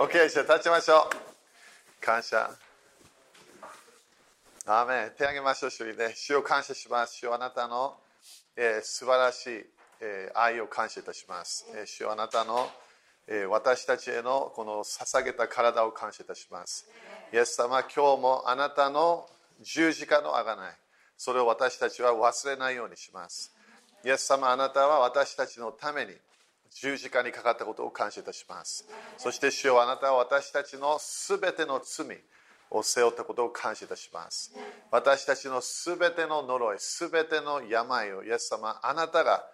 OK、じゃあ立ちましょう。感謝。アーメン手挙げましょう、主にね。主を感謝します。主をあなたの、えー、素晴らしい、えー、愛を感謝いたします。えー、主をあなたの、えー、私たちへのこの捧げた体を感謝いたします。イエス様、今日もあなたの十字架のあがない。それを私たちは忘れないようにします。イエス様、あなたは私たちのために十字架にかかったことを感謝いたします。そして主よあなたは私たちのすべての罪を背負ったことを感謝いたします。私たちのすべての呪い、すべての病をイエス様、あなたが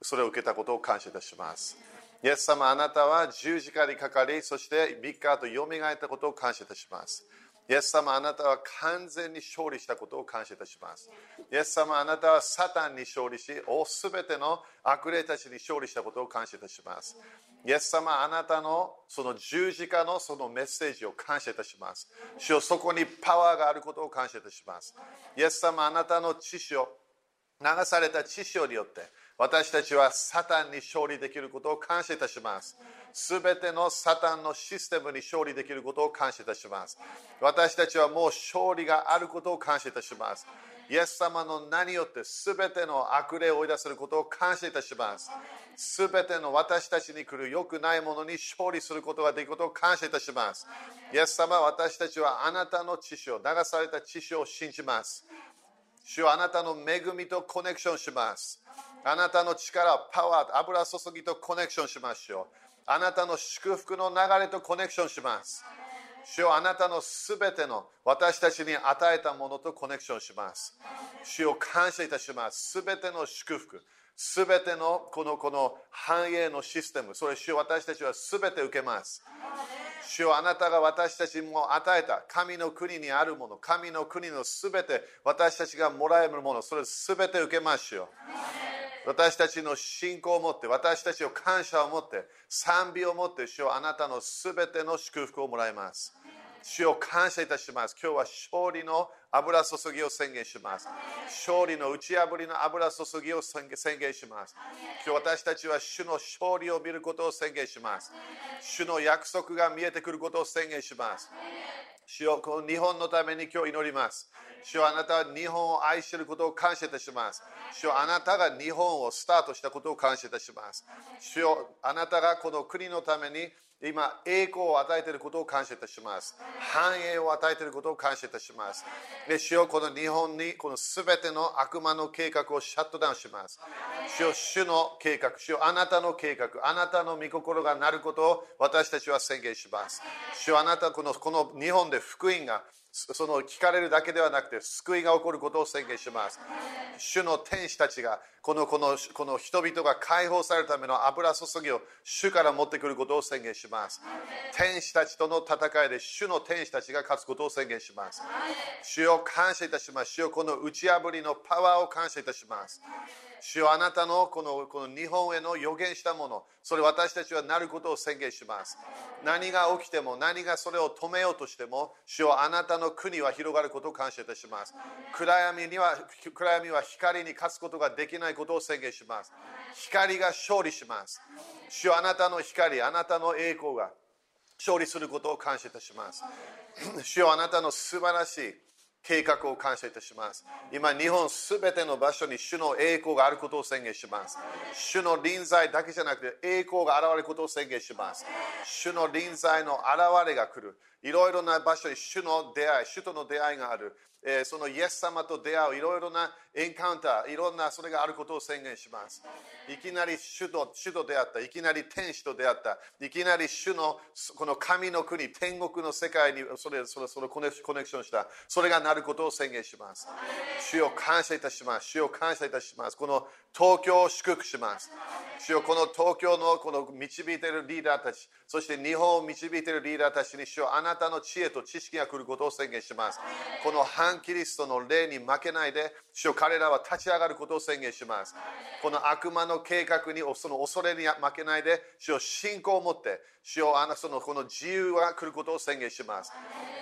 それを受けたことを感謝いたします。イエス様、あなたは十字架にかかり、そして3日後よみがえったことを感謝いたします。イエス様あなたは完全に勝利したことを感謝いたします。イエス様あなたはサタンに勝利し、すべての悪霊たちに勝利したことを感謝いたします。イエス様あなたのその十字架のそのメッセージを感謝いたします。主よそこにパワーがあることを感謝いたします。イエス様あなたの知識を流された知識によって私たちはサタンに勝利できることを感謝いたします。すべてのサタンのシステムに勝利できることを感謝いたします。私たちはもう勝利があることを感謝いたします。イエス様の名によってすべての悪霊を追い出せることを感謝いたします。すべての私たちに来る良くないものに勝利することができることを感謝いたします。イエス様、私たちはあなたの知識を、流された知識を信じます。主はあなたの恵みとコネクションします。あなたの力、パワー、油注ぎとコネクションしましょう。あなたの祝福の流れとコネクションします。主よあなたのすべての私たちに与えたものとコネクションします。主を感謝いたします。すべての祝福、すべてのこのこの繁栄のシステム、それ主よ私たちはすべて受けます。主よあなたが私たちにも与えた神の国にあるもの、神の国のすべて私たちがもらえるもの、それすべて受けましょう。私たちの信仰を持って、私たちを感謝を持って、賛美を持って、主よあなたのすべての祝福をもらいます。主を感謝いたします。今日は勝利の油注ぎを宣言します。勝利の打ち破りの油注ぎを宣言します。今日私たちは主の勝利を見ることを宣言します。主の約束が見えてくることを宣言します。主よこの日本のために今日祈ります。主よあなたは日本を愛していることを感謝いたします。主よあなたが日本をスタートしたことを感謝いたします。主よあなたがこの国のために今、栄光を与えていることを感謝いたします。繁栄を与えていることを感謝いたします。で、主よこの日本にこの全ての悪魔の計画をシャットダウンします。主よ主の計画、主よあなたの計画、あなたの御心がなることを私たちは宣言します。主よあなたこのこの日本で福音がその聞かれるだけではなくて救いが起こることを宣言します。主の天使たちがこのこのこの人々が解放されるための油注ぎを主から持ってくることを宣言します。天使たちとの戦いで主の天使たちが勝つことを宣言します。主を感謝いたします。主をこの打ち破りのパワーを感謝いたします。主よあなたのこのこの日本への予言したもの、それ私たちはなることを宣言します。何が起きても、何がそれを止めようとしても、主よあなたの国は広がることを感謝いたします。暗闇には暗闇は光に勝つことができないことを宣言します。光が勝利します。主よあなたの光、あなたの栄光が勝利することを感謝いたします。主よあなたの素晴らしい計画を感謝いたします。今、日本すべての場所に主の栄光があることを宣言します。主の臨在だけじゃなくて栄光が現れることを宣言します。主の臨在の現れが来る。いろいろな場所に主の出会い、主との出会いがある。えー、そのイエス様と出会ういろいろなエンカウンター、いろんなそれがあることを宣言します。いきなり主と主と出会った、いきなり天使と出会った、いきなり主のこの神の国、天国の世界にそれそれそれコネクションした、それがなることを宣言します。主を感謝いたします。主を感謝いたします。この東京を祝福します。主をこの東京のこの導いているリーダーたち、そして日本を導いているリーダーたちに主をあなたの知恵と知識が来ることを宣言します。この反キリストの霊に負けないで、主を彼らは立ち上がることを宣言します。この悪魔の計画に、その恐れに負けないで、主を信仰を持って、主をあなたのこの自由が来ることを宣言します。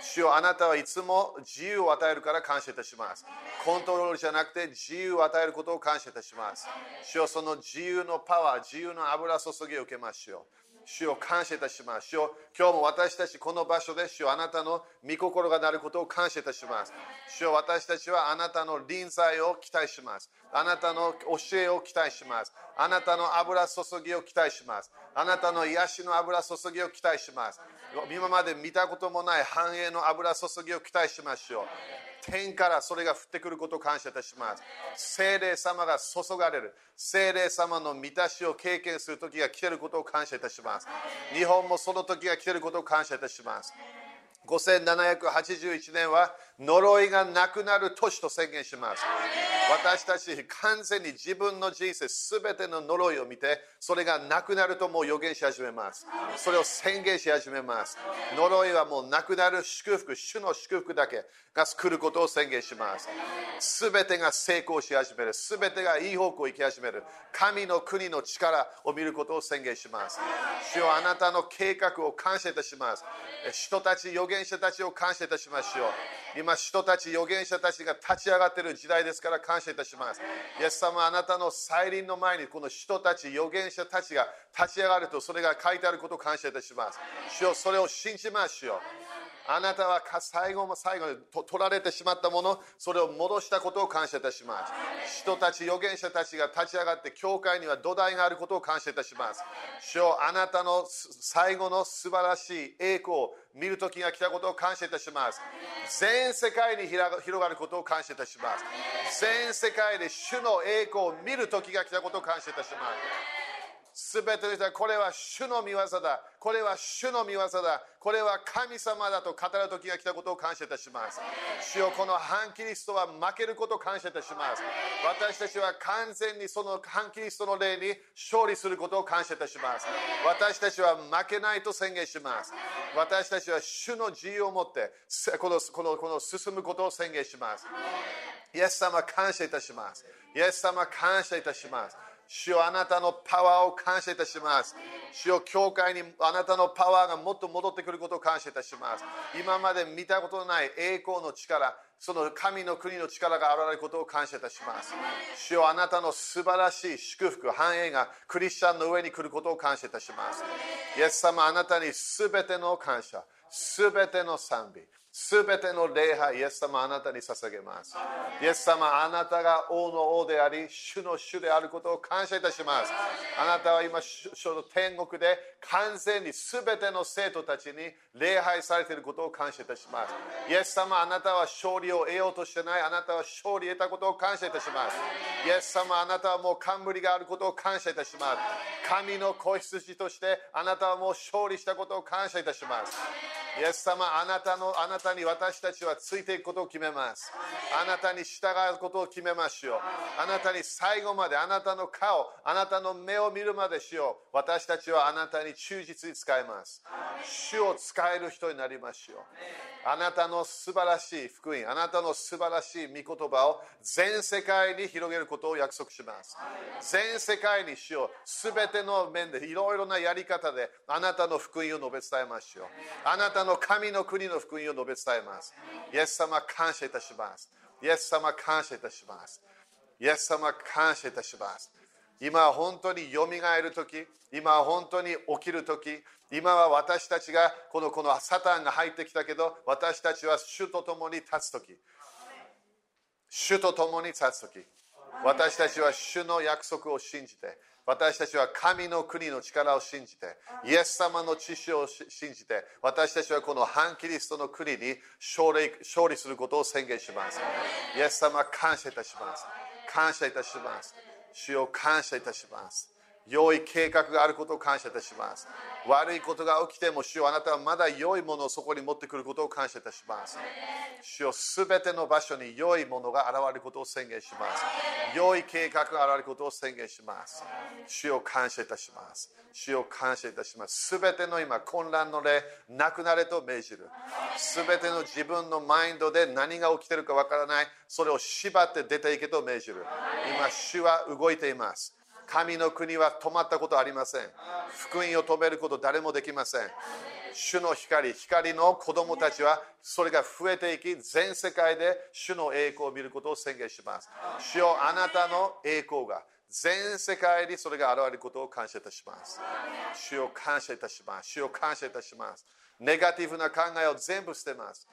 主をあなたはいつも自由を与えるから感謝いたします。コントロールじゃなくて自由を与えることを感謝いたします。主をその自由のパワー、自由の油注ぎを受けましょう。主を感謝いたします。主を今日も私たちこの場所で主をあなたの御心がなることを感謝いたします。主を私たちはあなたの臨在を期待します。あなたの教えを期待します。あなたの油注ぎを期待します。あなたの癒しの油注ぎを期待します。今まで見たこともない繁栄の油注ぎを期待しましょう。天からそれが降ってくることを感謝いたします。精霊様が注がれる。精霊様の満たしを経験する時が来ていることを感謝いたします。日本もその時が来ていることを感謝いたします。5781年は呪いがなくなる年と宣言します。私たち完全に自分の人生すべての呪いを見てそれがなくなるともう予言し始めます。それを宣言し始めます。呪いはもうなくなる祝福主の祝福だけが来ることを宣言します。すべてが成功し始める。すべてがいい方向行き始める。神の国の力を見ることを宣言します。主よあなたの計画を感謝いたします。人たち預言者たちを感謝いたしましょう。今人たち預言者たちが立ち上がっている時代ですから感謝いたします。イエス様あなたの再臨の前にこの人たち預言者たちが立ち上がるとそれが書いてあることを感謝いたします。主よそれを信じましょう。あなたは最後も最後に取られてしまったもの、それを戻したことを感謝いたします。人たち、預言者たちが立ち上がって、教会には土台があることを感謝いたします。主よあなたの最後の素晴らしい栄光を見る時が来たことを感謝いたします。全世界に広がることを感謝いたします。全世界で主の栄光を見る時が来たことを感謝いたします。すべての人はこれは主の御業だ。これは主の御業だ。これは神様だと語る時が来たことを感謝いたします。主よこの反キリストは負けることを感謝いたします。私たちは完全にその反キリストの霊に勝利することを感謝いたします。私たちは負けないと宣言します。私たちは主の自由を持ってこのこのこの進むことを宣言します。イエス様感謝いたします。イエス様感謝いたします。主よあなたのパワーを感謝いたします。主よ教会にあなたのパワーがもっと戻ってくることを感謝いたします。今まで見たことのない栄光の力、その神の国の力が現れることを感謝いたします。主よあなたの素晴らしい祝福、繁栄がクリスチャンの上に来ることを感謝いたします。イエス様あなたにすべての感謝、すべての賛美、すべての礼拝、イエス様あなたに捧げます。イエス様あなたが王の王であり、主の主であることを感謝いたします。あなたは今、天国で完全にすべての生徒たちに礼拝されていることを感謝いたします。イエス様あなたは勝利を得ようとしてない。あなたは勝利を得たことを感謝いたします。イエス様あなたはもう冠があることを感謝いたします。神の子羊としてあなたはもう勝利したことを感謝いたします。イエス様あなたのあなたたに私たちはついていくことを決めます。あなたに従うことを決めましょう。あなたに最後まであなたの顔あなたの目を見るまでしよう。私たちはあなたに忠実に使います。主を使える人になりましょう。あなたの素晴らしい福音あなたの素晴らしい御言葉を全世界に広げることを約束します。全世界にしよう。全ての面でいろいろなやり方であなたの福音を述べ伝えましょう。あなたの神の国の福音を述べ伝えます。イエス様感謝いたします。イエス様感謝いたします。イエス様感謝いたします。今本当によみがえるとき、今本当に起きるとき、今は私たちがこのこのサタンが入ってきたけど、私たちは主と共に立つとき、主と共に立つとき、私たちは主の約束を信じて、私たちは神の国の力を信じて、イエス様の知識を信じて、私たちはこの反キリストの国に勝利勝利することを宣言します。イエス様、感謝いたします。感謝いたします。主を感謝いたします。良い計画があることを感謝いたします。悪いことが起きても、主よあなたはまだ良いものをそこに持ってくることを感謝いたします。主よすべての場所に良いものが現れることを宣言します。良い計画が現れることを宣言します。主を感謝いたします。主を感謝いたします。すべての今、混乱の霊、なくなれと命じる。すべての自分のマインドで何が起きているかわからない、それを縛って出ていけと命じる。今、主は動いています。神の国は止まったことありません。福音を止めること誰もできません。主の光、光の子供たちはそれが増えていき、全世界で主の栄光を見ることを宣言します。主よあなたの栄光が全世界にそれが現れることを感謝いたします。主を感謝いたします。主を感謝いたします。ネガティブな考えを全部捨てます。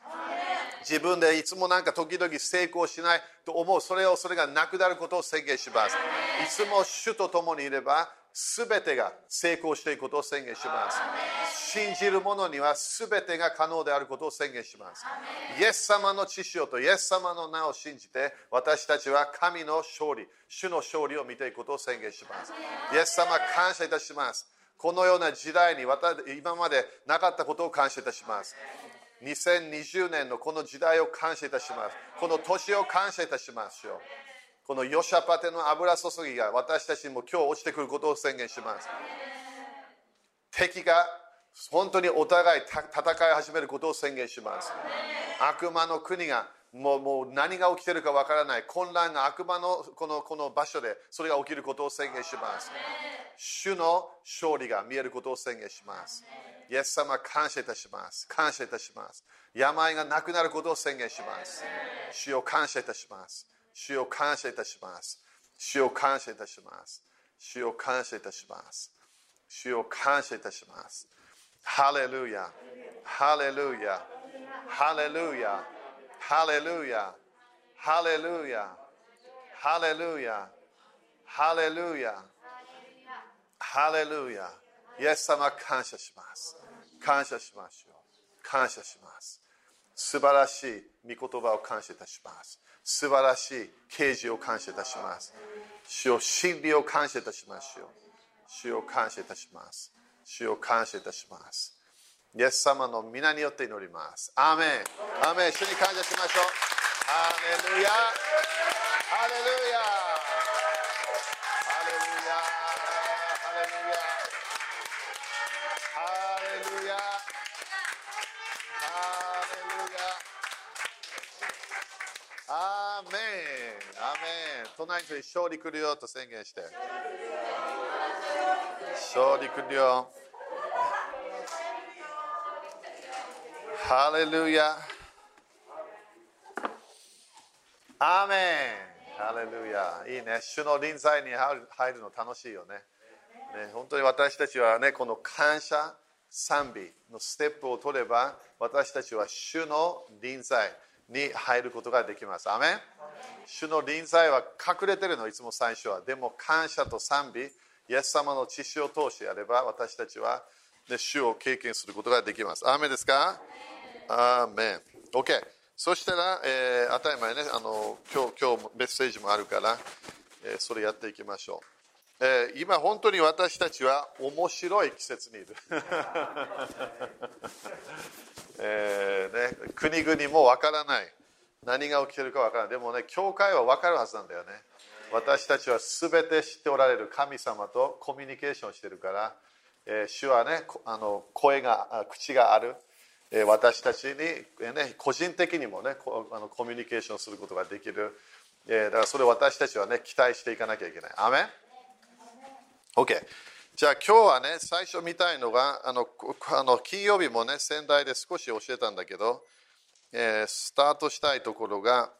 自分でいつもなんか時々成功しないと思う、それをそれがなくなることを宣言します。いつも主と共にいれば、すべてが成功していくことを宣言します。信じる者にはすべてが可能であることを宣言します。イエス様の知識とイエス様の名を信じて、私たちは神の勝利、主の勝利を見ていくことを宣言します。イエス様、感謝いたします。このような時代に今までなかったことを感謝いたします。2020年のこの時代を感謝いたします。この年を感謝いたしますよ。このヨシャパテの油注ぎが私たちにも今日落ちてくることを宣言します。敵が本当にお互い戦い始めることを宣言します。悪魔の国がもうもう何が起きてるかわからない混乱が悪魔のこのこの場所でそれが起きることを宣言します。主の勝利が見えることを宣言します。イエス様感謝いたします。感謝いたします。病がなくなることを宣言します。主を感謝いたします。主を感謝いたします。主を感謝いたします。主を感謝いたします。主を感謝いたします。ハレルヤ。ハレルヤ。ハレルヤ。ハレルヤ。ハレルヤ。ハレルヤ。ハレルヤ。ハレルヤ。イエス様感謝します。感謝しましょう。感謝します。素晴らしい御言葉を感謝いたします。素晴らしい啓示を感謝いたします。主を真理を感謝いたしましょう。主を感謝いたします。主を感謝いたします。イエス様の皆によって祈ります。アーメン。アーメン。主に感謝しましょう。ハレルヤ。ハレルヤ。ハレルヤ。ハレルヤ。ハレルヤ。ハレルヤ。アーメン。アーメン。隣に勝利来るよと宣言して。勝利来るよ。ハレルヤ。アーメン。ハレルヤ。いいね。主の臨在に入るの楽しいよね。ね本当に私たちはね、この感謝、賛美のステップを取れば、私たちは主の臨在に入ることができます。アメン。主の臨在は隠れてるの、いつも最初は。でも感謝と賛美、イエス様の知識を通してやれば、私たちは、ね、主を経験することができます。アメですか？アーメン。OK。そしたら、えー、当たり前ね、あの今日今日メッセージもあるから、えー、それやっていきましょう。えー、今、本当に私たちは面白い季節にいる。えーね、国々もわからない。何が起きてるかわからない。でもね、教会はわかるはずなんだよね。私たちは全て知っておられる神様とコミュニケーションしてるから、えー、主はね、あの声が、口がある。私たちに、ね、個人的にもねあのコミュニケーションすることができる。え、だからそれを私たちはね、期待していかなきゃいけない。アメン ?OK。じゃあ今日はね、最初見たいのが、あのあの金曜日もね、仙台で少し教えたんだけど、えー、スタートしたいところが、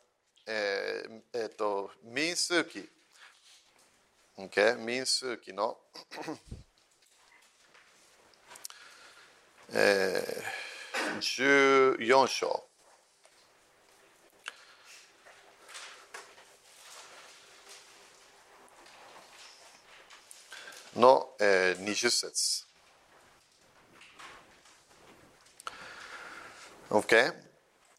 えーえー、と民数記、okay? 民数記の、えー、14章の、えー、20節 OK?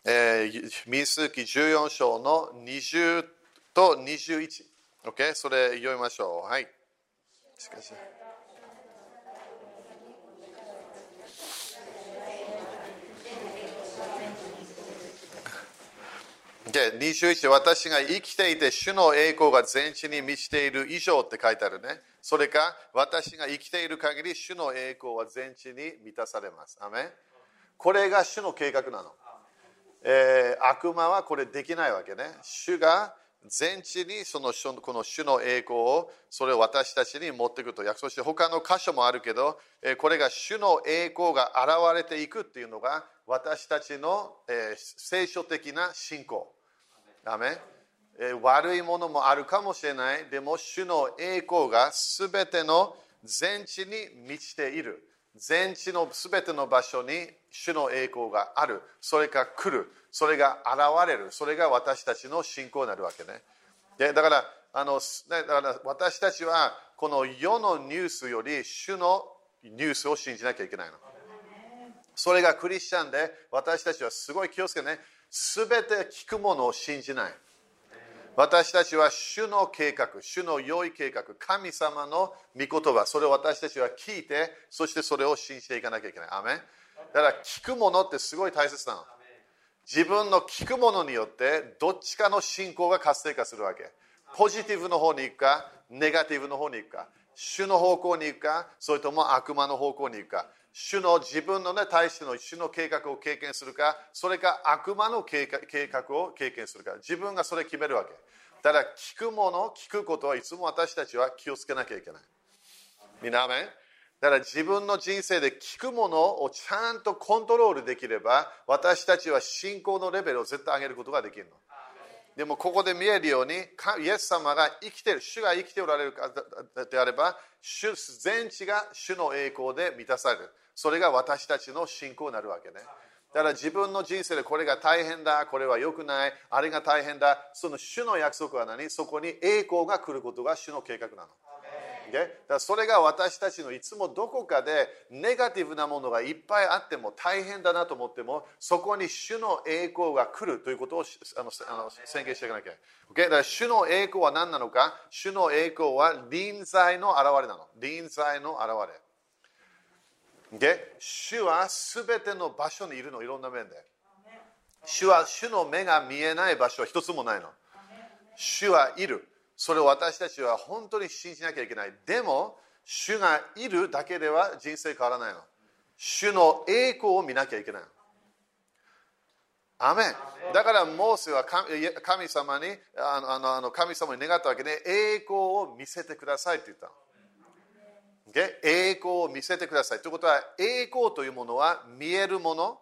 えー、民数記14章の20と21。OK? それ読みましょう。はい。しかし。で21私が生きていて主の栄光が全地に満ちている以上って書いてあるね。それか私が生きている限り主の栄光は全地に満たされます。アメこれが主の計画なの。えー、悪魔はこれできないわけね。主が全地にそのこの主の栄光をそれを私たちに持っていくと約束して他の箇所もあるけど、これが主の栄光が現れていくっていうのが私たちの、聖書的な信仰。アメ？悪いものもあるかもしれない。でも、主の栄光がすべての全地に満ちている。全地のすべての場所に主の栄光がある。それが来る。それが現れる。それが私たちの信仰になるわけね。でだからあの、だから私たちはこの世のニュースより主のニュースを信じなきゃいけないの。それがクリスチャンで私たちはすごい気をつけてね。すべて聞くものを信じない。私たちは主の計画、主の良い計画、神様の御言葉、それを私たちは聞いて、そしてそれを信じていかなきゃいけない。アメだから聞くものってすごい大切なの。自分の聞くものによってどっちかの信仰が活性化するわけ。ポジティブの方に行くか、ネガティブの方に行くか、主の方向に行くか、それとも悪魔の方向に行くか。主の自分の、ね、対しての主の計画を経験するか、それか悪魔の計画を経験するか、自分がそれ決めるわけ。ただ、聞くもの、聞くことはいつも私たちは気をつけなきゃいけない。みなめだから自分の人生で聞くものをちゃんとコントロールできれば、私たちは信仰のレベルを絶対上げることができるの。でもここで見えるように、イエス様が生きている、主が生きておられるであれば、主全地が主の栄光で満たされる。それが私たちの信仰になるわけね。だから自分の人生でこれが大変だ、これは良くない、あれが大変だ、その主の約束は何？そこに栄光が来ることが主の計画なの。だそれが私たちのいつもどこかでネガティブなものがいっぱいあっても大変だなと思ってもそこに主の栄光が来るということをあのあの宣言していかなきゃいけない。だから主の栄光は何なのか？主の栄光は臨在の現れなの。臨在の現れ。で主はすべての場所にいるの、いろんな面で。主は主の目が見えない場所は一つもないの。主はいる。それを私たちは本当に信じなきゃいけない。でも、主がいるだけでは人生変わらないの。主の栄光を見なきゃいけない。アメンだからモーセは神様にあのあの神様に願ったわけで栄光を見せてくださいって言ったの。栄光を見せてください。ということは栄光というものは見えるもの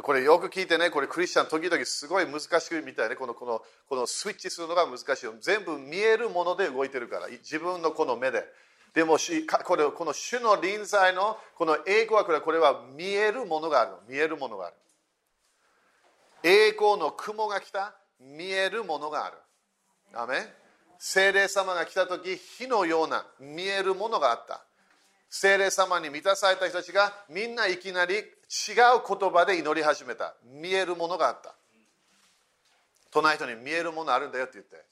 これよく聞いてね、これクリスチャン時々すごい難しくみたいね、このこのこのスイッチするのが難しい。全部見えるもので動いてるから、自分のこの目で。でもこれこの主の臨在のこの栄光はこれこれは見えるものがある見えるものがある。栄光の雲が来た、見えるものがある。アメ精霊様が来た時、火のような見えるものがあった。精霊様に満たされた人たちがみんないきなり違う言葉で祈り始めた。見えるものがあった。隣人に見えるものあるんだよって言って。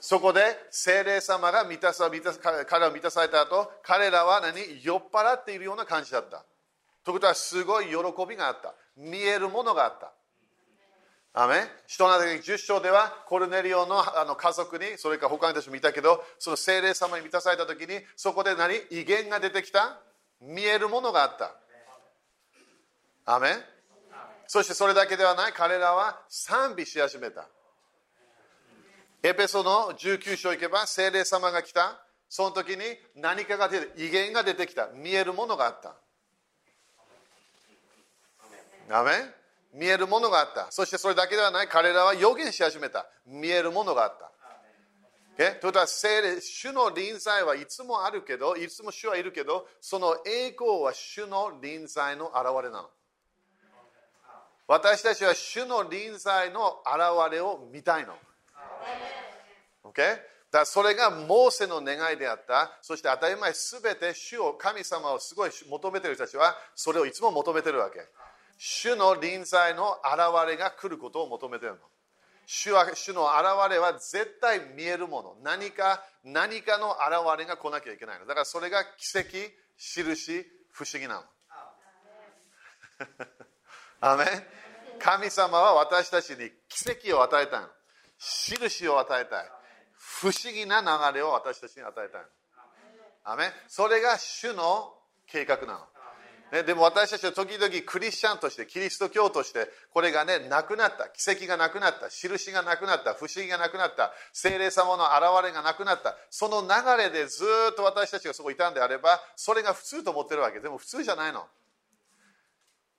そこで精霊様が満たさ満た彼を満たされた後彼らは何？酔っ払っているような感じだった。ということはすごい喜びがあった。見えるものがあった。アメ人の10章ではコルネリオのあの家族にそれから他の人たちもいたけどその精霊様に満たされた時にそこで何？威厳が出てきた。見えるものがあったアメそしてそれだけではない彼らは賛美し始めたエペソの19章行けば精霊様が来たその時に何かが出て威厳が出てきた見えるものがあったアメ見えるものがあった。そしてそれだけではない。彼らは予言し始めた。見えるものがあった。Okay? とは、聖霊、主の臨在はいつもあるけど、いつも主はいるけど、その栄光は主の臨在の現れなの。私たちは主の臨在の現れを見たいの。Okay? だそれがモーセの願いであった。そして当たり前、すべて主を、神様をすごい求めている人たちは、それをいつも求めているわけ。主の臨在の現れが来ることを求めているの。主は主の現れは絶対見えるもの。何か、何かの現れが来なきゃいけないの。だからそれが奇跡、印、不思議なの。アメ神様は私たちに奇跡を与えたいの。印を与えたい。不思議な流れを私たちに与えたいの。アメそれが主の計画なの。ね、でも私たちは時々クリスチャンとしてキリスト教としてこれがねなくなった。奇跡がなくなった。印がなくなった。不思議がなくなった。精霊様の現れがなくなった。その流れでずっと私たちがそこにいたんであればそれが普通と思ってるわけ。でも普通じゃないの。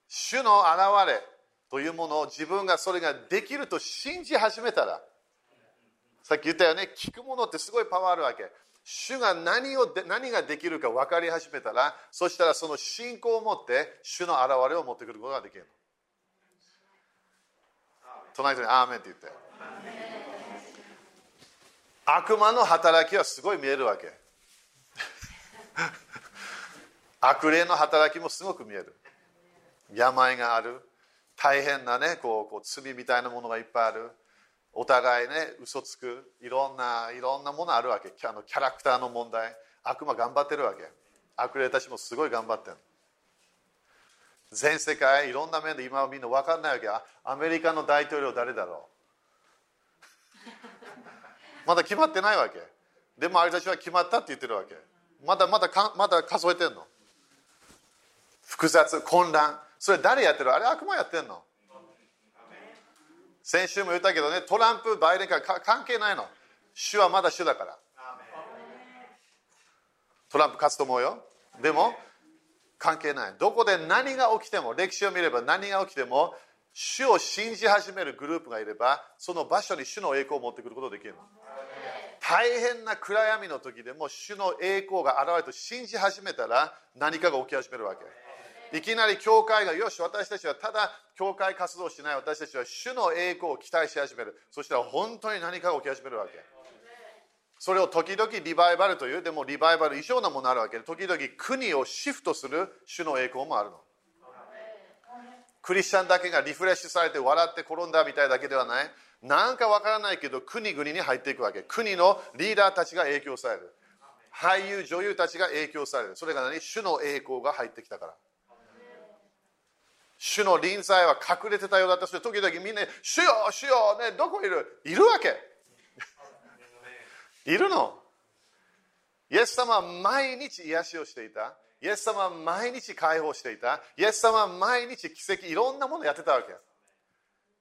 主の現れというものを自分がそれができると信じ始めたらさっき言ったよね。聞くものってすごいパワーあるわけ。主が何を何ができるか分かり始めたらそしたらその信仰を持って主の現れを持ってくることができる隣人に「アーメン」って言って。悪魔の働きはすごい見えるわけ。悪霊の働きもすごく見える。病がある。大変なねこうこう罪みたいなものがいっぱいある。お互いね嘘つくいろんないろんなものあるわけ。あのキャラクターの問題。悪魔頑張ってるわけ。悪霊たちもすごい頑張ってる全世界いろんな面で今はみんな分かんないわけ。アメリカの大統領誰だろう。まだ決まってないわけ。でもあれたちは決まったって言ってるわけ。まだまだかまだ数えてんの。複雑混乱。それ誰やってる？あれ悪魔やってんの。先週も言ったけどねトランプバイデンから関係ないの。主はまだ主だから。トランプ勝つと思うよ。でも関係ない。どこで何が起きても歴史を見れば何が起きても主を信じ始めるグループがいればその場所に主の栄光を持ってくることができるの。大変な暗闇の時でも主の栄光が現れると信じ始めたら何かが起き始めるわけいきなり教会がよし私たちはただ教会活動しない。私たちは主の栄光を期待し始める。そしたら本当に何かが起き始めるわけ。それを時々リバイバルという。でもリバイバル以上のものあるわけ。で時々国をシフトする。主の栄光もあるの。クリスチャンだけがリフレッシュされて笑って転んだみたいだけではない。なんかわからないけど国々に入っていくわけ。国のリーダーたちが影響される。俳優女優たちが影響される。それが何？主の栄光が入ってきたから。主の臨在は隠れてたようだったそれ時々みんな「主よ主よ、ね、どこいる?」いるわけ いるのイエス様は毎日癒しをしていた。イエス様は毎日解放していた。イエス様は毎日奇跡、いろんなものやってたわけ。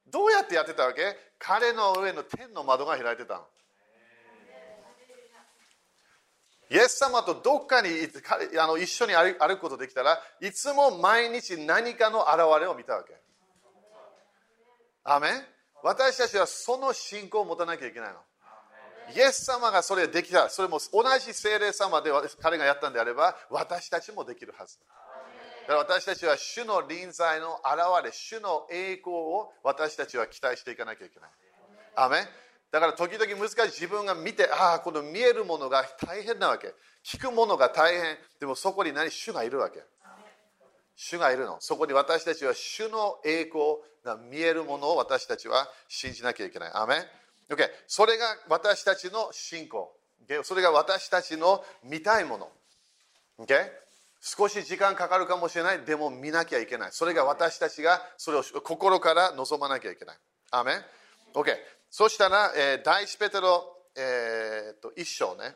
どうやってやってたわけ？彼の上の天の窓が開いてたの。イエス様とどっかにあの一緒に歩くことできたらいつも毎日何かの現れを見たわけ。アメ私たちはその信仰を持たなきゃいけないの。イエス様がそれできた、それも同じ精霊様で彼がやったんであれば、私たちもできるはず。だから私たちは主の臨在の現れ、主の栄光を私たちは期待していかなきゃいけない。アメだから時々難しい自分が見て、ああ、この見えるものが大変なわけ。聞くものが大変。でもそこに何主がいるわけ。主がいるの。そこに私たちは主の栄光が見えるものを私たちは信じなきゃいけない。アメ Okay、それが私たちの信仰。Okay? それが私たちの見たいもの。Okay? 少し時間かかるかもしれない。でも見なきゃいけない。それが私たちがそれを心から望まなきゃいけない。アメン ?OK。そしたら、えー、第一ペテロ、えー、と一章ね。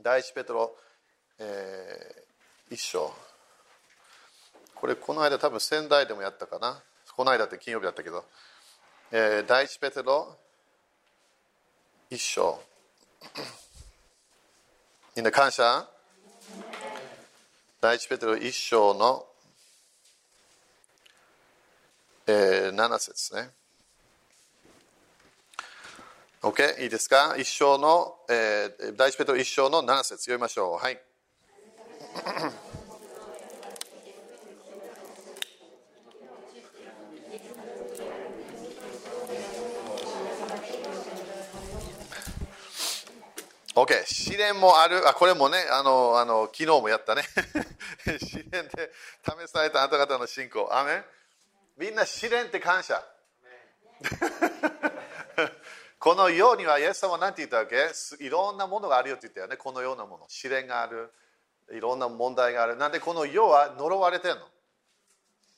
第一ペテロ、えー、一章。これこの間多分仙台でもやったかな。この間って金曜日だったけど。えー、第一ペテロ一章。みんな感謝？第一ペテロ一章の、えー、7節ね。OK? いいですか？一章の、えー、第一ペテロ一章の7節読みましょう。はい。OK、試練もある、あこれもね、あのあの昨日もやったね。試練で試されたあなた方の信仰。アメみんな試練って感謝。この世には、イエス様は何て言ったわけ？いろんなものがあるよって言ったよね。このようなもの。試練がある。いろんな問題がある。なんでこの世は呪われてるの？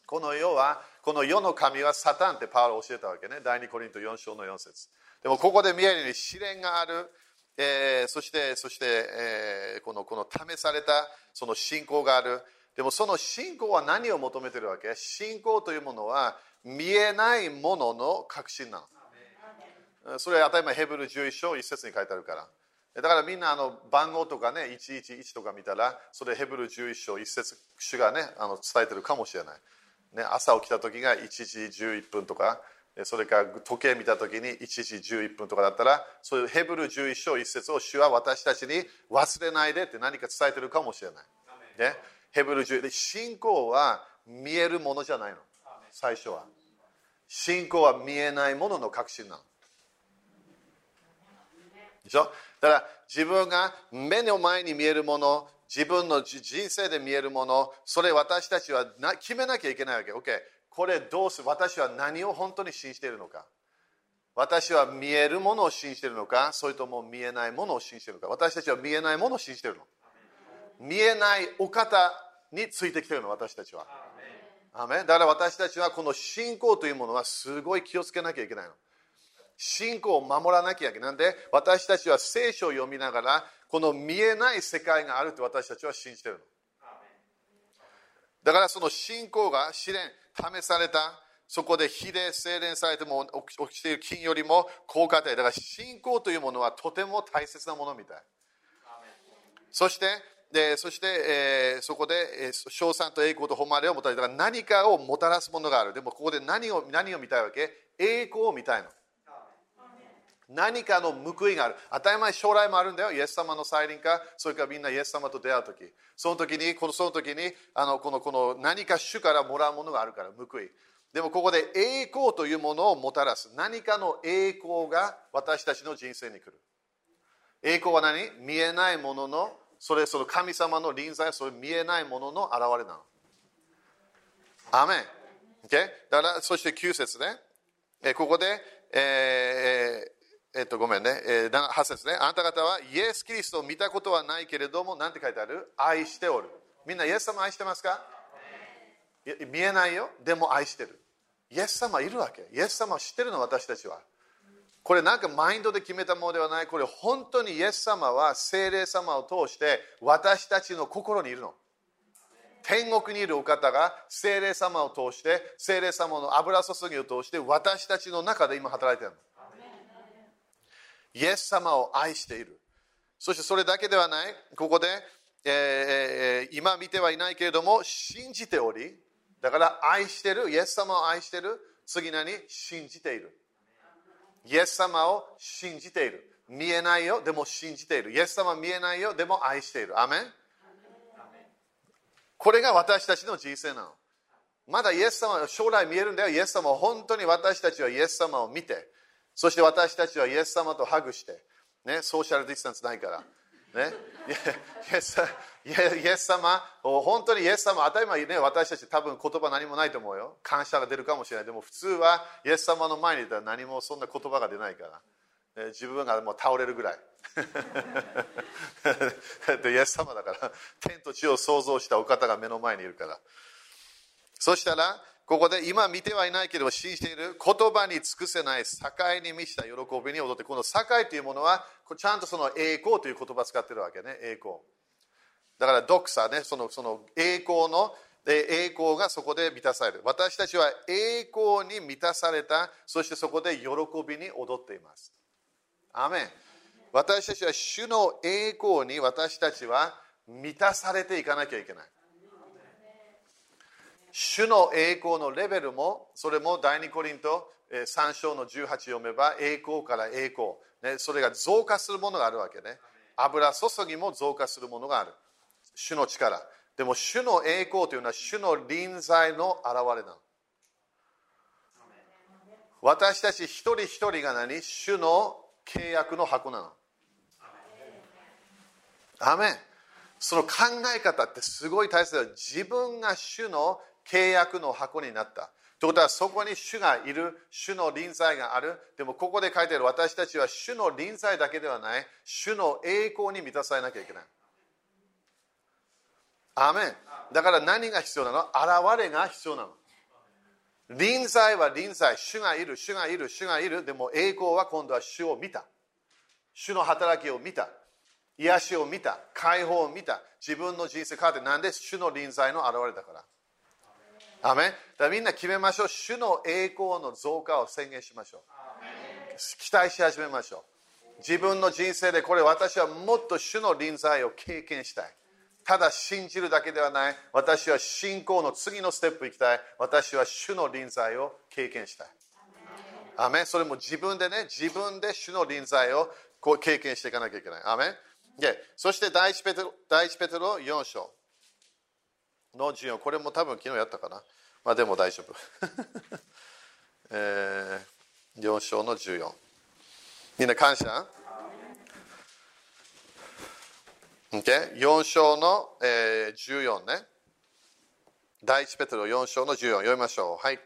この世は、この世の神はサタンってパウロ教えたわけね。第2コリント4章の4節でもここで見えるように試練がある。えー、そして、そして、えー、この、この試されたその信仰がある。でもその信仰は何を求めてるわけ？信仰というものは見えないものの確信なの。それは当たり前ヘブル11章1節に書いてあるから。だからみんなあの番号とかね、111とか見たら、それヘブル11章1節主がね、あの伝えてるかもしれない。ね、朝起きた時が1時11分とかそれから時計見た時に1時11分とかだったらそういうヘブル11章1節を主は私たちに忘れないでって何か伝えてるかもしれない、ね、ヘブル10信仰は見えるものじゃないの。最初は。信仰は見えないものの確信なのでしょ？だから自分が目の前に見えるもの自分の人生で見えるものそれ私たちは決めなきゃいけないわけ。OK これどうする私は何を本当に信じているのか。私は見えるものを信じているのか？それとも見えないものを信じているのか？私たちは見えないものを信じているの。見えないお方についてきているの私たちは。アメだから私たちはこの信仰というものはすごい気をつけなきゃいけないの信仰を守らなきゃいけない。なんで私たちは聖書を読みながらこの見えない世界があると私たちは信じてるの。だからその信仰が試練試された。そこで火で精錬されても起きている金よりも効果的だから信仰というものはとても大切なものみたい。そしてでそして、えー、そこで、えー、賞賛と栄光と誉れをもたれた。から何かをもたらすものがある。でもここで何を何を見たいわけ？栄光を見たいの。何かの報いがある。当たり前将来もあるんだよ。イエス様の再臨かそれからみんなイエス様と出会う時。その時にこのその時にあのこのこの何か主からもらうものがあるから報い。でもここで栄光というものをもたらす。何かの栄光が私たちの人生に来る。栄光は何？見えないもののそれその神様の臨在それ見えないものの現れなの。アメン、okay? だからそして9節ね。えここで、えーえっと、ごめんね、えー、8節ね。あなた方はイエス・キリストを見たことはないけれども、なんて書いてある？愛しておる。みんなイエス様愛してますか？見えないよ。でも愛してる。イエス様いるわけ。イエス様を知ってるの、私たちは。これなんかマインドで決めたものではない。これ本当にイエス様は精霊様を通して私たちの心にいるの。天国にいるお方が精霊様を通して精霊様の油注ぎを通して私たちの中で今働いてるの。イエス様を愛している。そしてそれだけではない。ここで、えー、今見てはいないけれども、信じており、だから愛してる、イエス様を愛してる、次何？信じている。イエス様を信じている。見えないよ、でも信じている。イエス様見えないよ、でも愛している。アメン？これが私たちの人生なの。まだイエス様、将来見えるんだよ。イエス様、本当に私たちはイエス様を見て、そして私たちはイエス様とハグして、ね、ソーシャルディスタンスないから。ね、イエスイエス様、本当にイエス様、当たり前ね、私たち多分言葉何もないと思うよ。感謝が出るかもしれない。でも普通はイエス様の前にいたら何もそんな言葉が出ないから。ね、自分がもう倒れるぐらい。でイエス様だから、天と地を創造したお方が目の前にいるから。そしたら、ここで今見てはいないけど信じている言葉に尽くせない境に満ちた喜びに踊ってこの境というものはちゃんとその栄光という言葉を使ってるわけね栄光。だからドクサねそのその栄光の栄光がそこで満たされる。私たちは栄光に満たされたそしてそこで喜びに踊っています。アメン。私たちは主の栄光に私たちは満たされていかなきゃいけない。主の栄光のレベルも、それも第2コリント3章の18読めば、栄光から栄光、ね、それが増加するものがあるわけね。油注ぎも増加するものがある。主の力。でも、主の栄光というのは、主の臨在の現れなの。私たち一人一人が何？主の契約の箱なの。アメンその考え方ってすごい大切だ。自分が主の契約の箱になった。ということはそこに主がいる、主の臨在がある。でもここで書いてある私たちは主の臨在だけではない、主の栄光に満たされなきゃいけない。アメン。だから何が必要なの？現れが必要なの。臨在は臨在、主がいる、主がいる、主がいる。でも栄光は今度は主を見た。主の働きを見た。癒しを見た。解放を見た。自分の人生変わって、なんで主の臨在の現れだから。アメだみんな決めましょう。主の栄光の増加を宣言しましょう。期待し始めましょう。自分の人生でこれ私はもっと主の臨在を経験したい。ただ信じるだけではない私は信仰の次のステップ行きたい私は主の臨在を経験したいアメそれも自分でね自分で主の臨在をこう経験していかなきゃいけないアメでそして第一ペテロ第一ペテロ4章の14これも多分昨日やったかなまあでも大丈夫、えー、4章の14みんな感謝？Okay? 4章の、えー、14ね。第一ペテロ4章の14読みましょう。はい。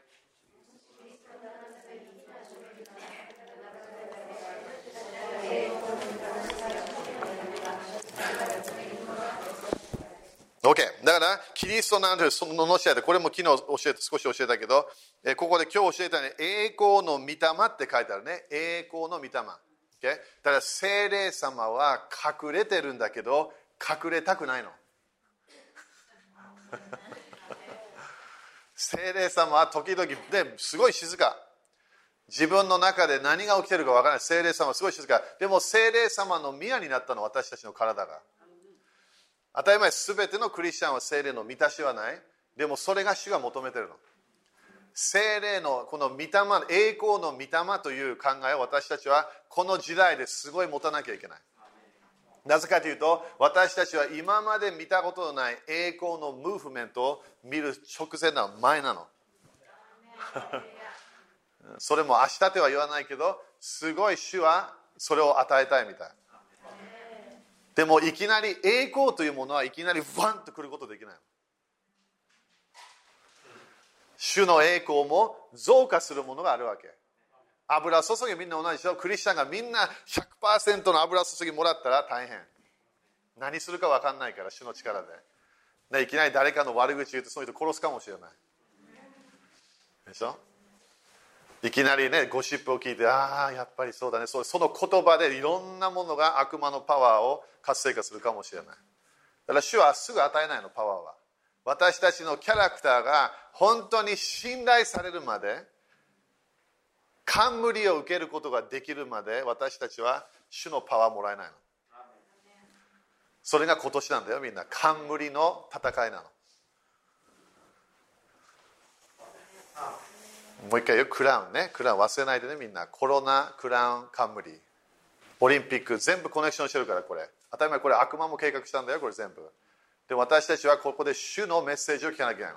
OK。だから、キリストなんてそのの教えて、これも昨日教えて、少し教えたけど、えここで今日教えたね、栄光の御霊って書いてあるね。栄光の御霊。Okay? だから精霊様は隠れてるんだけど隠れたくないの 精霊様は時々ですごい静か自分の中で何が起きてるか分からない精霊様はすごい静かでも精霊様の宮になったのは私たちの体が当たり前全てのクリスチャンは精霊の満たしはない。でもそれが主が求めてるの。精霊のこの御霊栄光の御霊という考えを私たちはこの時代ですごい持たなきゃいけない。なぜかというと私たちは今まで見たことのない栄光のムーブメントを見る直前の。前なの。それも明日とは言わないけどすごい主はそれを与えたいみたい。でもいきなり栄光というものはいきなりワンと来ることできない主の栄光も増加するものがあるわけ。油注ぎみんな同じでしょ？クリスチャンがみんな100%の油注ぎもらったら大変。何するか分かんないから、主の力で。ね、いきなり誰かの悪口言うとその人殺すかもしれない。でしょ？いきなりね、ゴシップを聞いて、ああ、やっぱりそうだねそ。その言葉でいろんなものが悪魔のパワーを活性化するかもしれない。だから主はすぐ与えないの、パワーは。私たちのキャラクターが本当に信頼されるまで冠を受けることができるまで私たちは主のパワーもらえないのそれが今年なんだよみんな冠の戦いなのもう一回よクラウンね。クラウン忘れないでねみんな。コロナクラウン冠。オリンピック全部コネクションしてるからこれ。当たり前これ悪魔も計画したんだよこれ全部。で私たちはここで主のメッセージを聞かなきゃいけない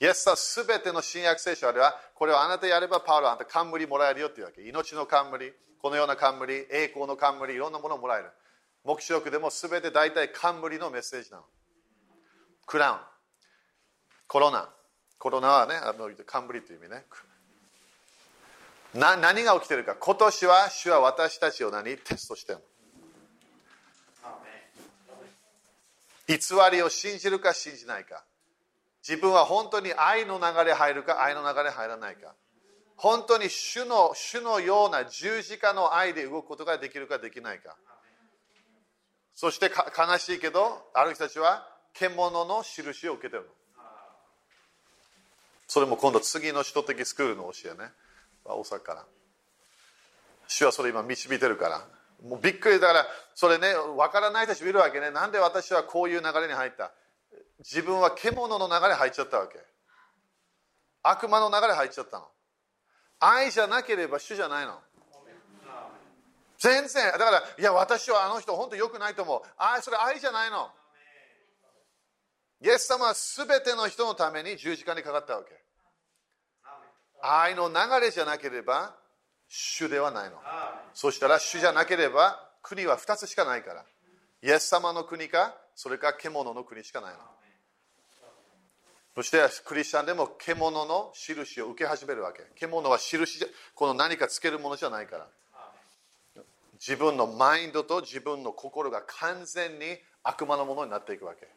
イエスはすべての新約聖書ではこれをあなたやればパウロあなた冠もらえるよっていうわけ。命の冠このような冠栄光の冠いろんなものをもらえる。黙示録でもすべて大体冠のメッセージなの。クラウン。コロナ。コロナはねあの冠という意味ね。な何が起きてるか。今年は主は私たちを何？テストしてるの。偽りを信じるか信じないか。自分は本当に愛の流れ入るか愛の流れ入らないか。本当に主の主のような十字架の愛で動くことができるかできないか。そして悲しいけどある人たちは獣の印を受けてるの。それも今度次の首都的スクールの教えね大阪から。主はそれ今導いてるから。もうびっくりだからそれね分からない人たちもいるわけね。なんで私はこういう流れに入った？自分は獣の流れ入っちゃったわけ。悪魔の流れ入っちゃったの。愛じゃなければ主じゃないの。全然。だからいや私はあの人本当によくないと思う。あそれ愛じゃないの。イエス様は全ての人のために十字架にかかったわけ。愛の流れじゃなければ主ではないの。そしたら主じゃなければ国は2つしかないから。イエス様の国か、それか獣の国しかないの。そしてクリスチャンでも獣の印を受け始めるわけ。獣は印じゃ、この何かつけるものじゃないから。自分のマインドと自分の心が完全に悪魔のものになっていくわけ。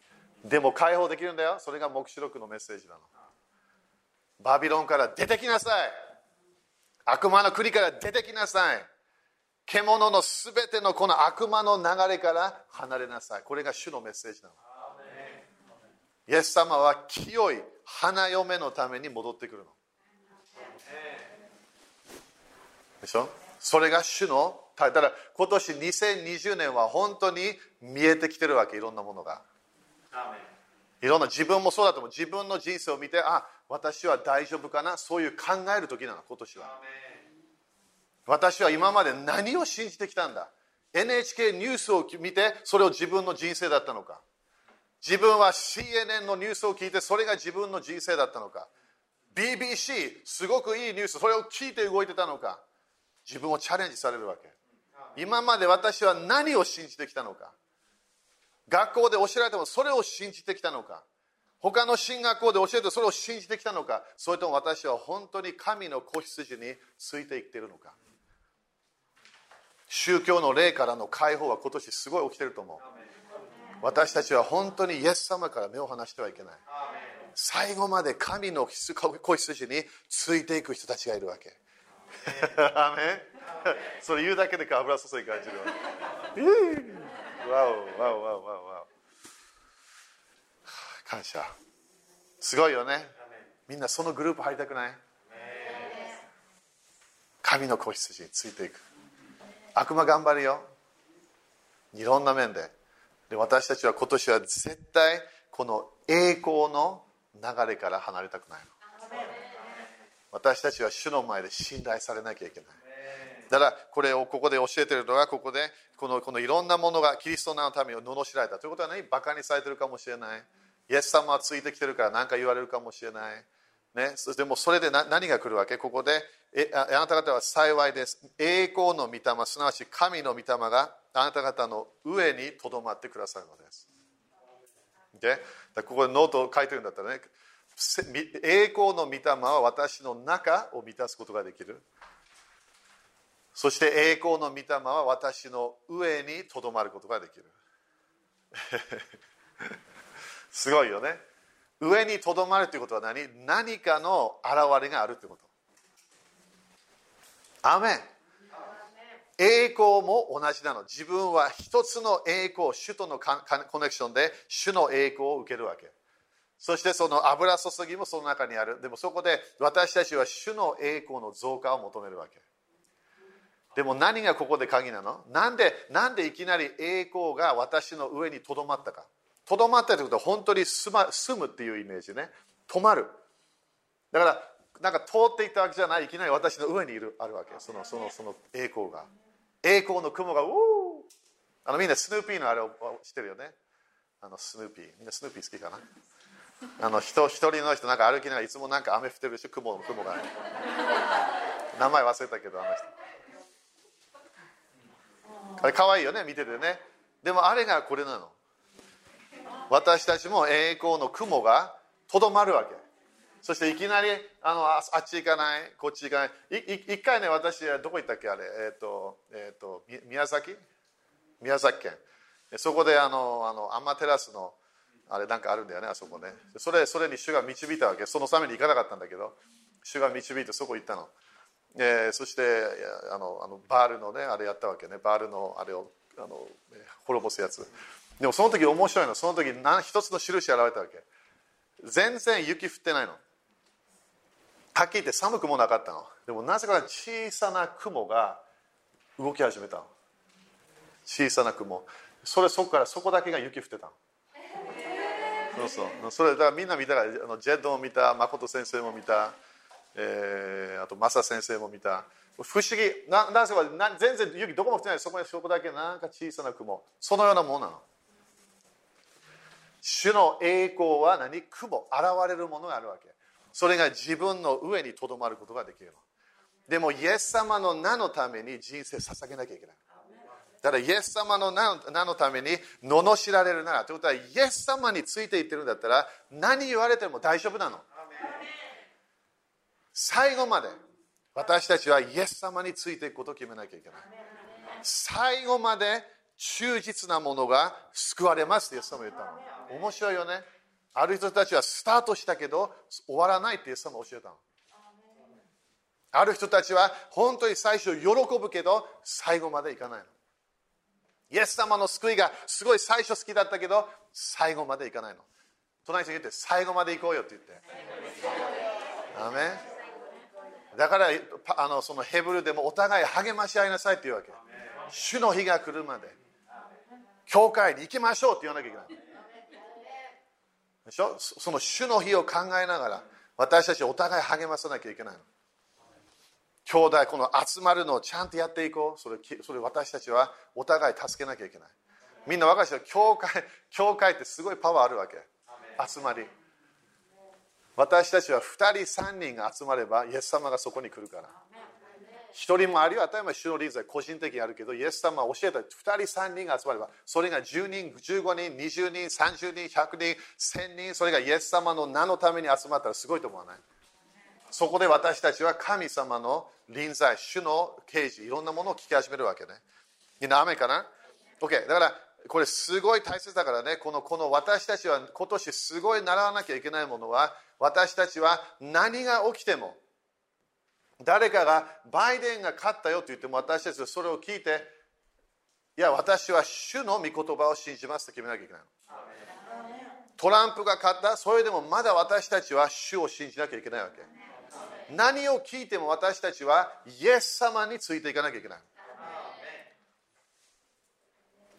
でも解放できるんだよ。それが黙示録のメッセージなの。バビロンから出てきなさい。悪魔の国から出てきなさい。獣のすべてのこの悪魔の流れから離れなさい。これが主のメッセージなの。イエス様は清い花嫁のために戻ってくるの。でしょ？それが主の、だから今年2020年は本当に見えてきてるわけ、いろんなものが。いろんな自分もそうだと思う。自分の人生を見てあ私は大丈夫かな？そういう考える時なの今年は。私は今まで何を信じてきたんだ？NHK ニュースを見てそれを自分の人生だったのか？自分は CNN のニュースを聞いてそれが自分の人生だったのか？BBC すごくいいニュースそれを聞いて動いてたのか？自分をチャレンジされるわけ。今まで私は何を信じてきたのか？学校で教えられてもそれを信じてきたのか？他の進学校で教えてそれを信じてきたのか？それとも私は本当に神の子羊についていっているのか？宗教の霊からの解放は今年すごい起きてると思う。私たちは本当にイエス様から目を離してはいけない。最後まで神の子羊についていく人たちがいるわけ。アメ それ言うだけでか油注い感じるわ わおわおわおわおわお。感謝。すごいよね。みんなそのグループ入りたくない？神の子羊についていく。悪魔頑張るよ。いろんな面で。で私たちは今年は絶対この栄光の流れから離れたくない私たちは主の前で信頼されなきゃいけない。だからこれをここで教えているのはここでこのこのいろんなものがキリストのためを罵られたということはねバカにされてるかもしれないイエス様はついてきてるから何か言われるかもしれないね、でもそれで何が来るわけ？ここでえあなた方は幸いです。栄光の御霊、すなわち神の御霊があなた方の上にとどまってくださるのです。でここでノートを書いてるんだったらね、栄光の御霊は私の中を満たすことができる。そして栄光の御霊は私の上にとどまることができる。すごいよね。上にとどまるということは何？何かの現れがあるということ。アメン栄光も同じなの。自分は一つの栄光、主とのコネクションで主の栄光を受けるわけ。そしてその油注ぎもその中にある。でもそこで私たちは主の栄光の増加を求めるわけ。でも何がここで鍵なの？なんでなんでいきなり栄光が私の上にとどまったか？とどまったということは本当に住,、ま、住むっていうイメージね。止まる。だからなんか通っていったわけじゃない。いきなり私の上にいるあるわけ。そのそのその栄光が。栄光の雲がうあのみんなスヌーピーのあれを知ってるよね？あのスヌーピー。みんなスヌーピー好きかな？あの人一人の人なんか歩きながらいつもなんか雨降ってるし雲の雲が。名前忘れたけどあの人。あれ可愛いよね見ててね。でもあれがこれなの。私たちも栄光の雲がとどまるわけ。そしていきなりあのあっち行かないこっち行かない。一回ね私どこ行ったっけあれ。えっ、ー、と,、えーと、宮崎？宮崎県。そこであのあのアマテラスのあれなんかあるんだよねあそこね。それそれに主が導いたわけ。そのために行かなかったんだけど主が導いてそこ行ったの、えー、そしてあのあのバールのねあれやったわけね。バールのあれをあの滅ぼすやつ。でもその時面白いの。その時何一つの印現れたわけ。全然雪降ってないの。はっきり言って寒くもなかったの。でもなぜか小さな雲が動き始めたの。小さな雲。それそこからそこだけが雪降ってたの。そうそう。それだからみんな見たらあのジェッドも見た誠先生も見た、えー、あとマサ先生も見た。不思議。ななぜか全然雪どこも降ってない。そこにそこだけなんか小さな雲。そのようなものなの。主の栄光は何？雲。現れるものがあるわけ。それが自分の上にとどまることができるの。でもイエス様の名のために人生捧げなきゃいけない。だからイエス様の名のために罵られるなら。ということはイエス様についていってるんだったら何言われても大丈夫なの。最後まで私たちはイエス様についていくことを決めなきゃいけない。最後まで忠実なものが救われますってイエス様言ったの。面白いよね。ある人たちはスタートしたけど終わらないってイエス様教えたの。ある人たちは本当に最初喜ぶけど最後までいかないの。イエス様の救いがすごい最初好きだったけど最後までいかないの。隣に言って最後まで行こうよって言って。アメだからあのそのヘブルでもお互い励まし合いなさいって言うわけ。主の日が来るまで教会に行きましょうって言わなきゃいけない。でしょ？その主の日を考えながら私たちお互い励まさなきゃいけないの。兄弟この集まるのをちゃんとやっていこう。それそれ私たちはお互い助けなきゃいけない。みんな分かるでしょ？教会教会ってすごいパワーあるわけ。集まり。私たちは2人3人が集まればイエス様がそこに来るから。1人もあるいは当たり前主のリーズは個人的にあるけどイエス様は教えた2人3人が集まればそれが10人15人20人30人100人1000人それがイエス様の名のために集まったらすごいと思わない？そこで私たちは神様の臨在主の啓示いろんなものを聞き始めるわけね。みんな雨かな ?OK だからこれすごい大切だからね。このこの私たちは今年すごい習わなきゃいけないものは私たちは何が起きても誰かがバイデンが勝ったよと言っても私たちはそれを聞いていや私は主の御言葉を信じますと決めなきゃいけないトランプが勝ったそれでもまだ私たちは主を信じなきゃいけないわけ。何を聞いても私たちはイエス様についていかなきゃいけない。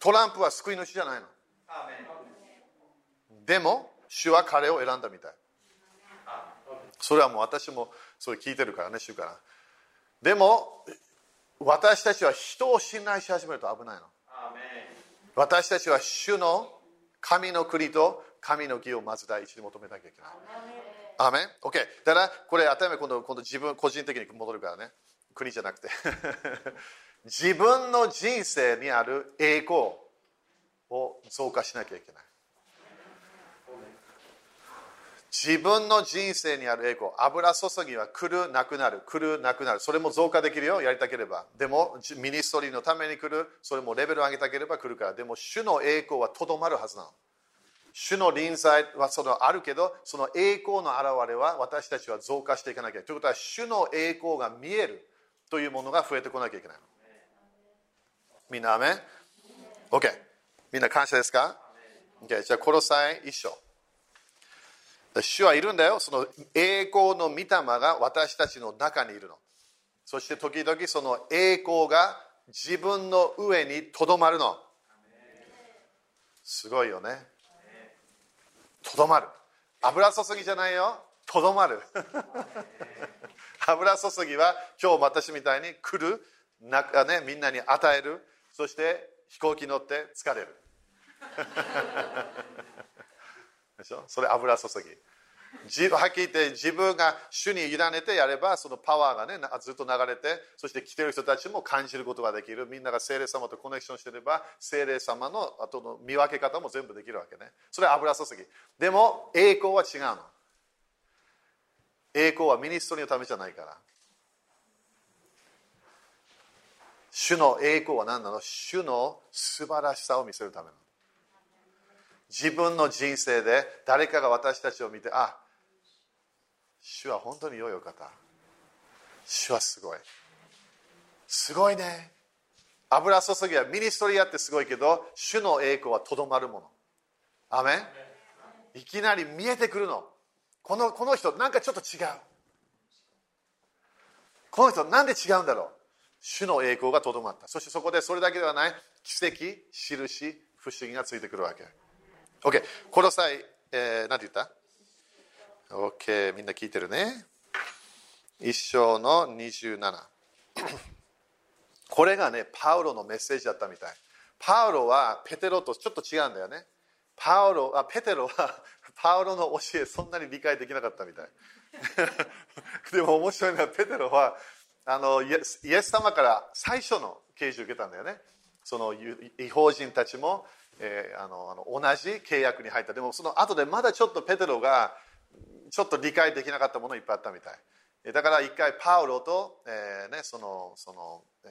トランプは救い主じゃないの。でも主は彼を選んだみたい。それはもう私もそれ聞いてるからね主から。でも私たちは人を信頼し始めると危ないの。私たちは主の神の国と神の義をまず第一に求めなきゃいけない。アーメン ?OK だからこれ当たり前今度今度自分個人的に戻るからね。国じゃなくて。自分の人生にある栄光を増加しなきゃいけない。自分の人生にある栄光油注ぎは来るなくなる来るなくなる。それも増加できるよやりたければ。でもミニストリーのために来る。それもレベル上げたければ来るから。でも主の栄光はとどまるはずなの。主の臨在はそのあるけどその栄光の現れは私たちは増加していかなきゃいけない。ということは主の栄光が見えるというものが増えてこなきゃいけないの。みんなアメン ?OK みんな感謝ですか、?OK、じゃあこの際一章主はいるんだよ。その栄光の御霊が私たちの中にいるの。そして時々その栄光が自分の上にとどまるの。すごいよね。とどまる。油注ぎじゃないよ。とどまる。油注ぎは今日私みたいに来る、中ね、みんなに与える。そして飛行機乗って疲れる。でしょ？それ油注ぎ。はっきり言って自分が主に委ねてやればそのパワーがねずっと流れてそして来てる人たちも感じることができる。みんなが精霊様とコネクションしてれば精霊様の後の見分け方も全部できるわけね。それは油注ぎ。でも栄光は違うの。栄光は ministry のためじゃないから。主の栄光は何なの？主の素晴らしさを見せるための。自分の人生で誰かが私たちを見てあ主は本当に良いお方。主はすごい。すごいね。油注ぎは ministry やってすごいけど主の栄光はとどまるもの。アメいきなり見えてくるの。このこの人なんかちょっと違う。この人なんで違うんだろう？主の栄光がとどまった。そしてそこでそれだけではない。奇跡印不思議がついてくるわけ。OK この際、えー、何て言った ?OK みんな聞いてるね。一章の27 これがねパウロのメッセージだったみたい。パウロはペテロとちょっと違うんだよね。パウロあペテロは パウロの教えそんなに理解できなかったみたい。でも面白いのはペテロはあのイエス様から最初の啓示を受けたんだよね。その違法人たちもえー、あのあの同じ契約に入った。でもその後でまだちょっとペテロがちょっと理解できなかったものいっぱいあったみたい。だから一回パウロと、えーね、そのその、え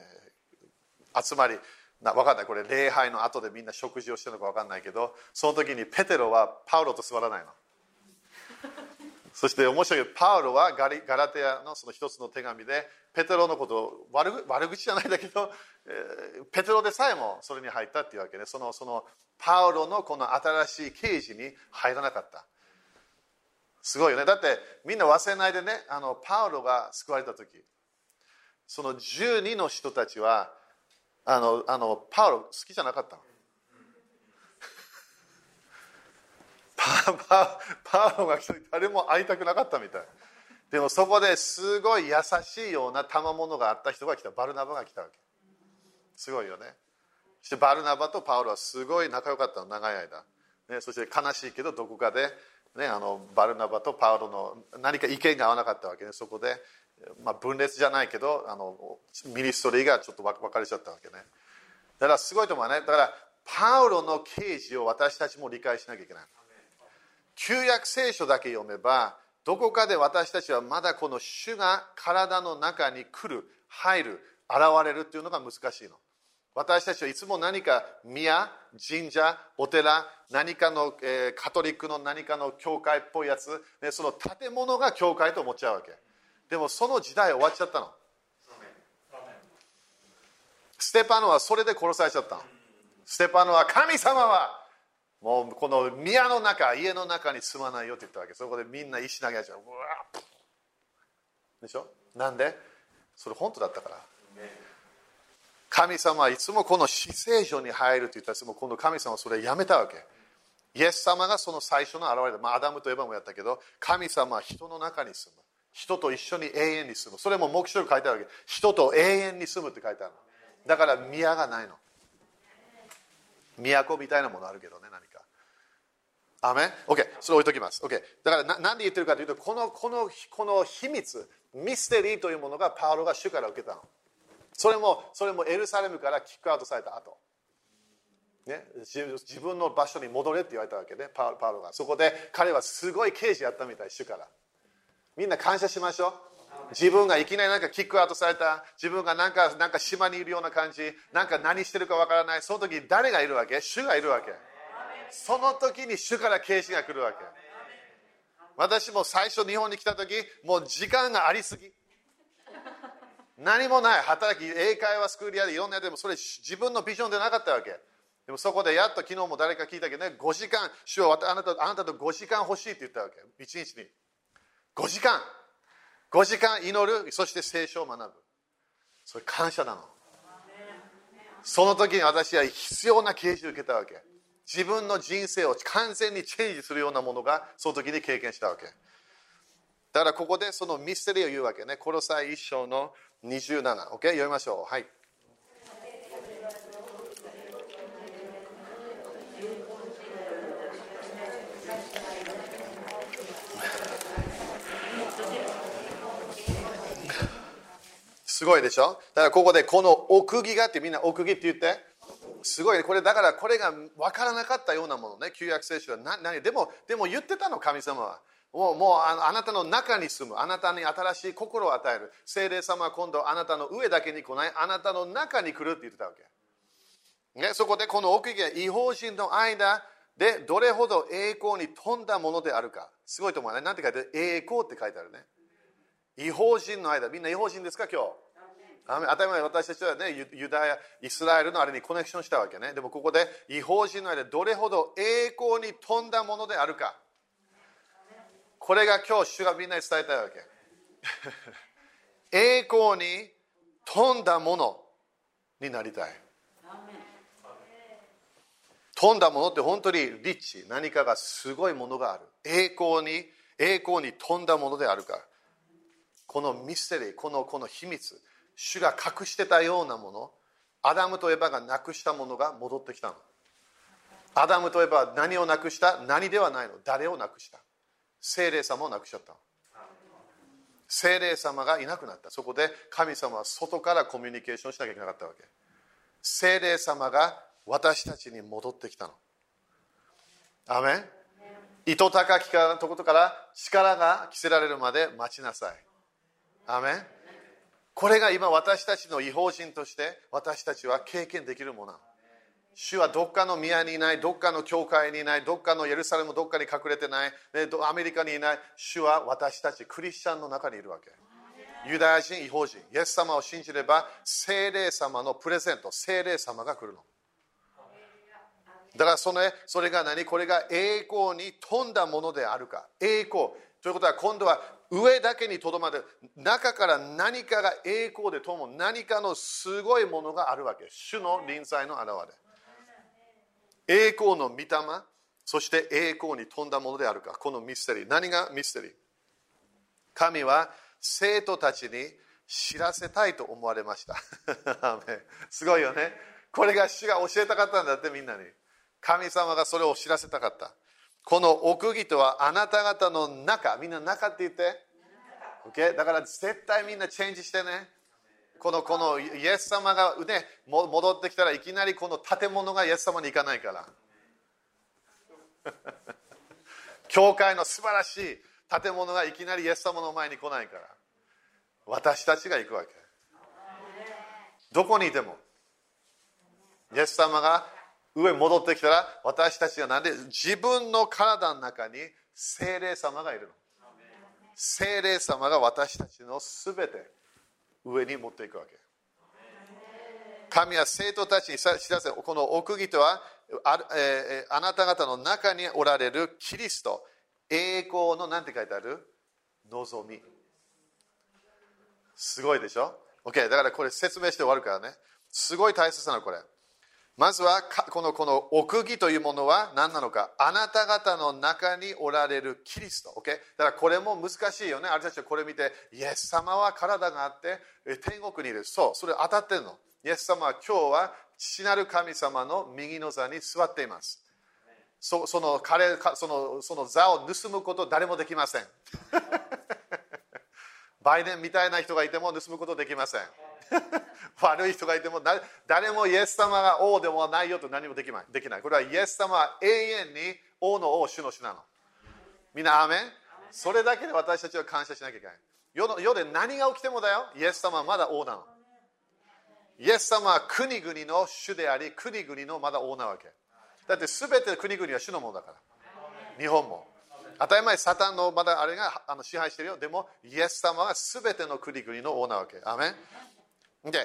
ー、集まりな分かんない。これ礼拝の後でみんな食事をしてるのか分かんないけどその時にペテロはパウロと座らないの。そして面白いパウロはガリガラテヤのその一つの手紙でペテロのことを悪悪口じゃないんだけど、えー、ペテロでさえもそれに入ったっていうわけでそのそのパウロのこの新しい刑事に入らなかった。すごいよね。だってみんな忘れないでねあのパウロが救われた時。その12の人たちはあのあのパウロ好きじゃなかったの。パウロが来た時誰も会いたくなかったみたい。でもそこですごい優しいような賜物があった人が来た。バルナバが来たわけ。すごいよね。そしてバルナバとパウロはすごい仲良かったの長い間、ね、そして悲しいけどどこかで、ね、あのバルナバとパウロの何か意見が合わなかったわけね。そこで、まあ、分裂じゃないけどあのミニストリーがちょっと分かれちゃったわけね。だからすごいと思うね。だからパウロの啓示を私たちも理解しなきゃいけない。旧約聖書だけ読めばどこかで私たちはまだこの主が体の中に来る入る現れるっていうのが難しいの。私たちはいつも何か宮神社お寺何かの、えー、カトリックの何かの教会っぽいやつ、ね、その建物が教会と思っちゃうわけ。でもその時代終わっちゃったの。ステパノはそれで殺されちゃったの。ステパノは神様はもうこの宮の中家の中に住まないよって言ったわけ。そこでみんな石投げちゃう。うわでしょ？なんで？それ本当だったから。神様はいつもこの死聖所に入るって言ったらもこの神様はそれやめたわけ。イエス様がその最初の現れで、まあ、アダムとエヴァもやったけど神様は人の中に住む。人と一緒に永遠に住む。それも目標に書いてあるわけ。人と永遠に住むって書いてあるの。だから宮がないの。都みたいなものあるけどね何か。アメン ?OK それ置いときます。OK だからな何で言ってるかというとこのこのこの秘密ミステリーというものがパウロが主から受けたの。それもそれもエルサレムからキックアウトされた後。ね、自分の場所に戻れって言われたわけでねパウロが。そこで彼はすごい刑事やったみたい主から。みんな感謝しましょう。自分がいきなりなんかキックアウトされた。自分がなんかなんか島にいるような感じ。なんか何してるかわからない。その時誰がいるわけ？主がいるわけ。その時に主から啓示が来るわけ。私も最初日本に来た時もう時間がありすぎ。何もない。働き英会話スクールやでいろんなやつでもそれ自分のビジョンでなかったわけ。でもそこでやっと昨日も誰か聞いたけどね。5時間。主はあなたあなたと5時間欲しいって言ったわけ。1日に。5時間。5時間祈るそして聖書を学ぶ。それ感謝なの。その時に私は必要な啓示を受けたわけ。自分の人生を完全にチェンジするようなものがその時に経験したわけ。だからここでそのミステリーを言うわけね。コロサイ一章の27、OK? 読みましょう。はい。すごいでしょ？だからここでこの奥義がってみんな奥義って言ってすごい、これだからこれが分からなかったようなものね、旧約聖書は何でもでも言ってたの、神様は。もうもうあなたの中に住む、あなたに新しい心を与える。聖霊様は今度あなたの上だけに来ない、あなたの中に来るって言ってたわけ。ね、そこでこの奥義が違法人の間でどれほど栄光に富んだものであるか。すごいと思うね。なんて書いてある？栄光って書いてあるね。違法人の間、みんな違法人ですか？今日。当たり前私たちはね、ユダヤ、イスラエルのあれにコネクションしたわけね。でもここで違法人の間でどれほど栄光に富んだものであるか。これが今日主がみんなに伝えたいわけ。栄光に富んだものになりたい。富んだものって本当にリッチ、何かがすごいものがある。栄光に、栄光に富んだものであるか。このミステリー、このこの秘密。主が隠してたようなものアダムとエバがなくしたものが戻ってきたの。アダムとエバは何をなくした？何ではないの。誰をなくした？精霊様をなくしちゃった精霊様がいなくなった。そこで神様は外からコミュニケーションしなきゃいけなかったわけ。精霊様が私たちに戻ってきたの。アメン？糸高きからところから力が着せられるまで待ちなさい。アメン？これが今私たちの違法人として私たちは経験できるもの主はどっかの宮にいない、どっかの教会にいない、どっかのエルサレムどっかに隠れてない、アメリカにいない、主は私たちクリスチャンの中にいるわけ。ユダヤ人、違法人、イエス様を信じれば、精霊様のプレゼント、精霊様が来るの。だからそれそれが何？これが栄光に富んだものであるか。栄光。ということは今度は上だけにとどまる。中から何かが栄光でとも何かのすごいものがあるわけ。主の臨在の現れ。栄光の御霊そして栄光に富んだものであるか。このミステリー。何がミステリー？神は生徒たちに知らせたいと思われました。すごいよね。これが主が教えたかったんだってみんなに。神様がそれを知らせたかった。この奥義とはあなた方の中。みんな中って言って、okay? だから絶対みんなチェンジしてね。このこのイエス様が、ね、戻ってきたらいきなりこの建物がイエス様に行かないから。教会の素晴らしい建物がいきなりイエス様の前に来ないから。私たちが行くわけ。どこにいても。イエス様が上に戻ってきたら私たちがなんで自分の体の中に精霊様がいるの。精霊様が私たちのすべて上に持っていくわけ。神は生徒たちに知らせこの奥義とはあ,、えー、あなた方の中におられるキリスト。栄光の何て書いてある？望み。すごいでしょ ?OK だからこれ説明して終わるからね。すごい大切なのこれ。まずはこのこの奥義というものは何なのか。あなた方の中におられるキリスト、OK? だからこれも難しいよね。あれたちはこれ見てイエス様は体があって天国にいる。そうそれ当たってるの。イエス様は今日は父なる神様の右の座に座っています。そその彼そのその座を盗むこと誰もできません。バイデンみたいな人がいても盗むことできません。悪い人がいても誰もイエス様が王でもないよと何もできないできない。これはイエス様は永遠に王の王主の主なの。みんなアメン？それだけで私たちは感謝しなきゃいけない。世の世で何が起きてもだよ。イエス様はまだ王なの。イエス様は国々の主であり国々のまだ王なわけ。だって全ての国々は主のものだから。日本も。当たり前サタンのまだあれがあの支配してるよ。でもイエス様は全ての国々の王なわけ。アメン？で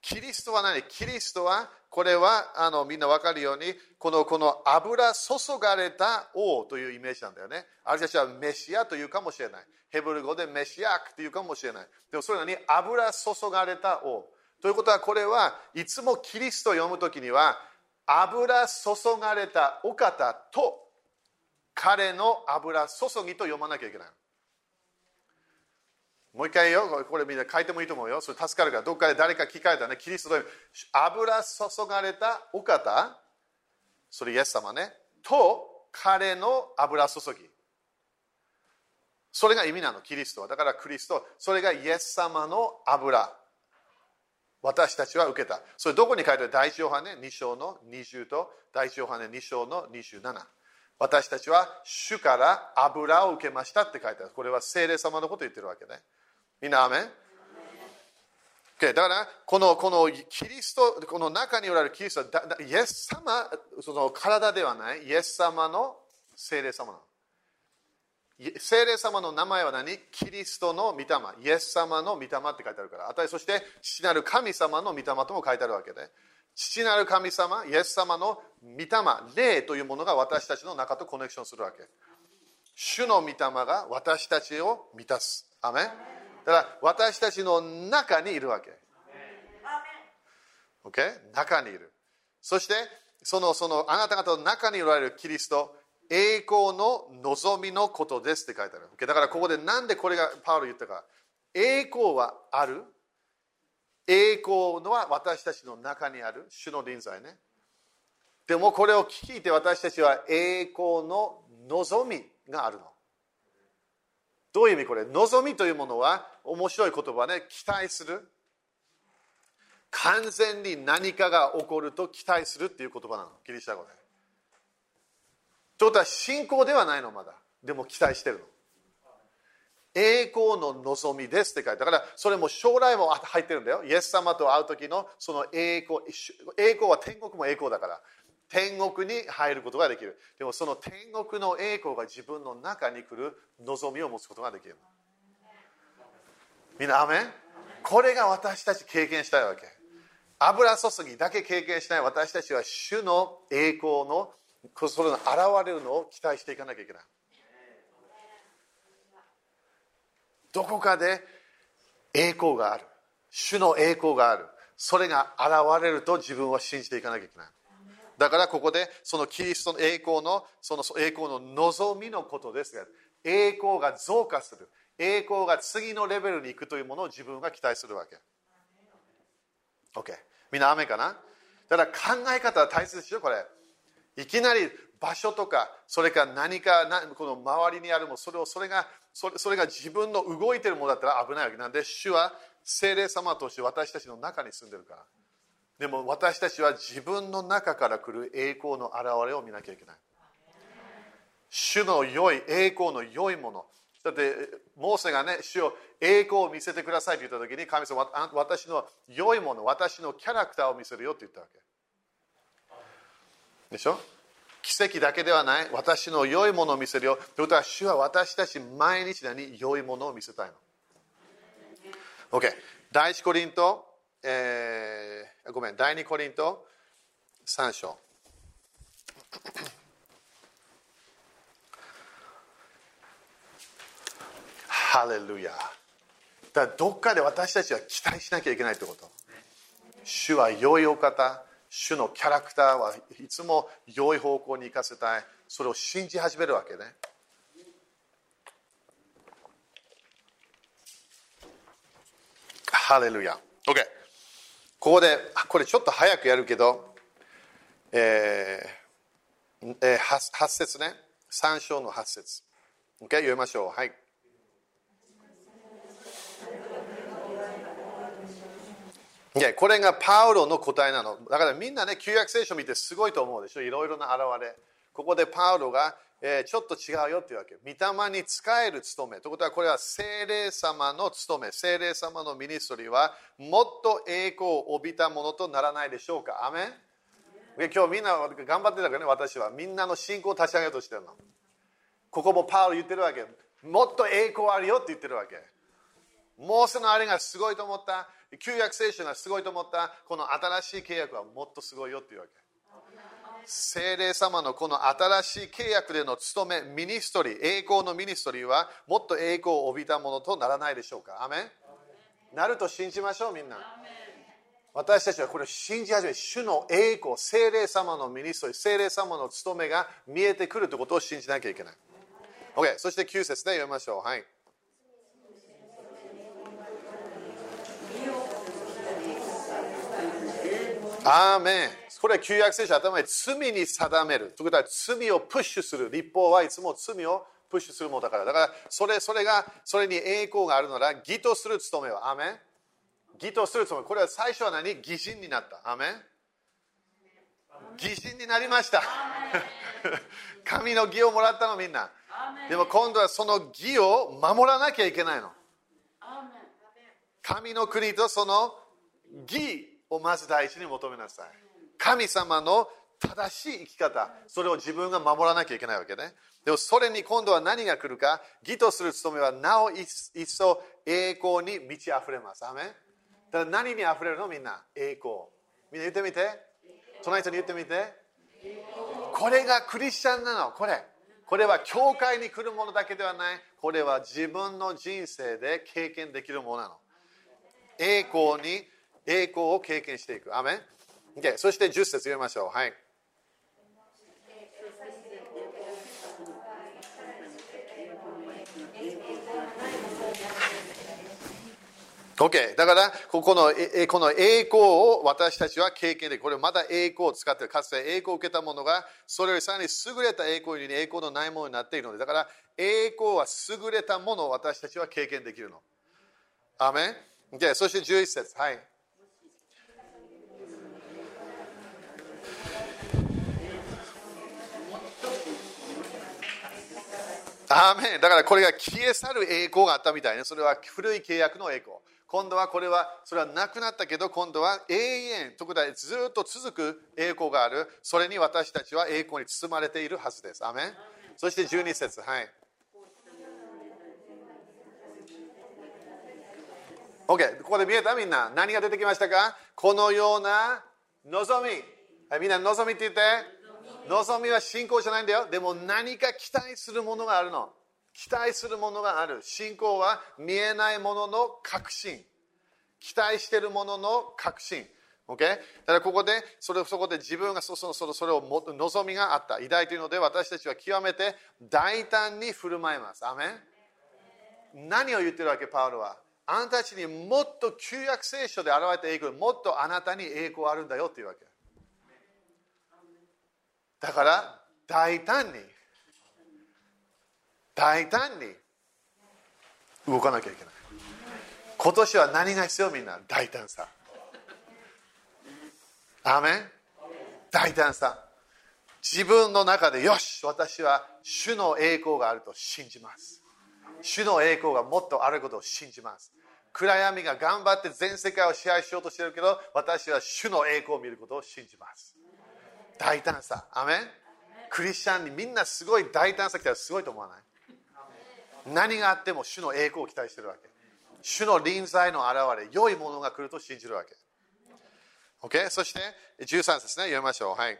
キリストは何キリストはこれはあのみんな分かるようにこのこの油注がれた王というイメージなんだよね。ある人たちはメシアというかもしれない。ヘブル語でメシアクというかもしれない。でもそれなに油注がれた王。ということはこれはいつもキリストを読むときには油注がれたお方と彼の油注ぎと読まなきゃいけない。もう一回よこれみんな書いてもいいと思うよ。それ助かるから。どっかで誰か聞かれたね。キリストと油注がれたお方。それイエス様ね。と彼の油注ぎ。それが意味なの。キリストは。だからクリストそれがイエス様の油。私たちは受けた。それどこに書いてある？第一ヨハネ。2章の20と。第一ヨハネ。2章の27私たちは主から油を受けましたって書いてある。これは聖霊様のこと言ってるわけね。みんなアメン？Okay、だからこのこのキリストこの中におられるキリストはイエス様その体ではないイエス様の聖霊様なの。聖霊様の名前は何？キリストの御霊。イエス様の御霊って書いてあるから。あたりそして父なる神様の御霊とも書いてあるわけで。父なる神様イエス様の御霊。霊というものが私たちの中とコネクションするわけ。主の御霊が私たちを満たす。アメン？だから私たちの中にいるわけ。OK? 中にいる。そして、そのそのあなた方の中におられるキリスト、栄光の望みのことですって書いてある。Okay? だからここでなんでこれがパウロ言ったか。栄光はある。栄光のは私たちの中にある。主の臨在ね。でもこれを聞いて私たちは栄光の望みがあるの。どういう意味これ？望みというものは面白い言葉ね。期待する。完全に何かが起こると期待するっていう言葉なの。ギリシャ語で。ということは信仰ではないのまだ。でも期待してるの。栄光の望みですって書いてだからそれも将来も入ってるんだよ。イエス様と会う時のその栄光栄光は天国も栄光だから。天国に入ることができる。でもその天国の栄光が自分の中に来る望みを持つことができる。みんなアメン？これが私たち経験したいわけ。油注ぎだけ経験しない私たちは主の栄光のそれが現れるのを期待していかなきゃいけない。どこかで栄光がある。主の栄光がある。それが現れると自分は信じていかなきゃいけない。だからここでそのキリストの栄光のその栄光の望みのことですが栄光が増加する。栄光が次のレベルに行くというものを自分が期待するわけ。OK みんな雨かな？だから考え方は大切ですよこれ。いきなり場所とかそれから何かこの周りにあるもそれをそれがそれそれが自分の動いてるものだったら危ないわけ。なんで主は精霊様として私たちの中に住んでるから。でも私たちは自分の中から来る栄光の現れを見なきゃいけない。主の良い栄光の良いもの。だってモーセがね主を栄光を見せてくださいと言った時に神様私の良いもの私のキャラクターを見せるよって言ったわけ。でしょ？奇跡だけではない。私の良いものを見せるよ。ということは主は私たち毎日に良いものを見せたいの。OK 第一コリント、えー、ごめん第二コリント3章。ハレルヤ。だからどっかで私たちは期待しなきゃいけないってこと。主は良いお方。主のキャラクターはいつも良い方向に行かせたい。それを信じ始めるわけね。ハレルヤ。OK ここでこれちょっと早くやるけどえー、えー、8, 8節ね3章の8節 OK 読みましょうはいこれがパウロの答えなの。だからみんなね、旧約聖書を見てすごいと思うでしょ。いろいろな現れ。ここでパウロが、えー、ちょっと違うよっていうわけ。御霊に仕える務め。ということは、これは精霊様の務め。精霊様のミニストリーは、もっと栄光を帯びたものとならないでしょうか。アメン今日みんな頑張ってたからね、私は。みんなの信仰を立ち上げようとしてるの。ここもパウロ言ってるわけ。もっと栄光あるよって言ってるわけ。モーセのあれがすごいと思った。旧約聖書がすごいと思ったこの新しい契約はもっとすごいよっていうわけ聖霊様のこの新しい契約での務めミニストリー栄光の ministry はもっと栄光を帯びたものとならないでしょうか。アメン。なると信じましょうみんな。私たちはこれを信じ始め主の栄光精霊様のミニストリー精霊様の務めが見えてくるということを信じなきゃいけない。OK そして9節で読みましょう。はい。アーメン。これは旧約聖書頭で罪に定める。ということは罪をプッシュする。立法はいつも罪をプッシュするものだから。だからそれそれがそれに栄光があるなら義とする務めは。アーメン。義とする務め。これは最初は何？義人になった。アーメン。義人になりました。神の義をもらったのみんな。でも今度はその義を守らなきゃいけないの。神の国とその義をまず第一に求めなさい神様の正しい生き方。それを自分が守らなきゃいけないわけね。でもそれに今度は何が来るか。義とする務めはなお一層栄光に満ち溢れます。アメだから何に溢れるの？みんな。栄光。みんな言ってみて。隣人に言ってみて。これがクリスチャンなの。これ。これは教会に来るものだけではない。これは自分の人生で経験できるものなの。栄光に栄光を経験していく。アメン、okay、そして10節読みましょう。はい。OK。だから、ここのこの栄光を私たちは経験で、これまだ栄光を使っている。かつて栄光を受けたものが、それよりさらに優れた栄光より栄光のないものになっているので、だから栄光は優れたものを私たちは経験できるの。アメン ?OK。そして11節。はい。アーメンだからこれが消え去る栄光があったみたいね。それは古い契約の栄光。今度はこれは、それはなくなったけど、今度は永遠、ということはずっと続く栄光がある。それに私たちは栄光に包まれているはずです。アーメンそして12節。はい。OK。ここで見えた？みんな。何が出てきましたか？このような望み。みんな望みって言って。望みは信仰じゃないんだよ。でも何か期待するものがあるの。期待するものがある。信仰は見えないものの確信。期待してるものの確信。OK? だからここでそれそこで自分がそろそそそれを望みがあった偉大というので私たちは極めて大胆に振る舞います。アメン？何を言ってるわけ？パウロはあなたたちにもっと旧約聖書で現れた栄光もっとあなたに栄光あるんだよっていうわけだから大胆に大胆に動かなきゃいけない。今年は何が必要？みんな大胆さ。アーメン？大胆さ。自分の中でよし私は主の栄光があると信じます。主の栄光がもっとあることを信じます。暗闇が頑張って全世界を支配しようとしてるけど私は主の栄光を見ることを信じます。大胆さ。アメン。クリスチャンにみんなすごい大胆さ来たらすごいと思わない？何があっても主の栄光を期待してるわけ。主の臨在の現れ良いものが来ると信じるわけ。OK そして13節ね。読みましょう。はい。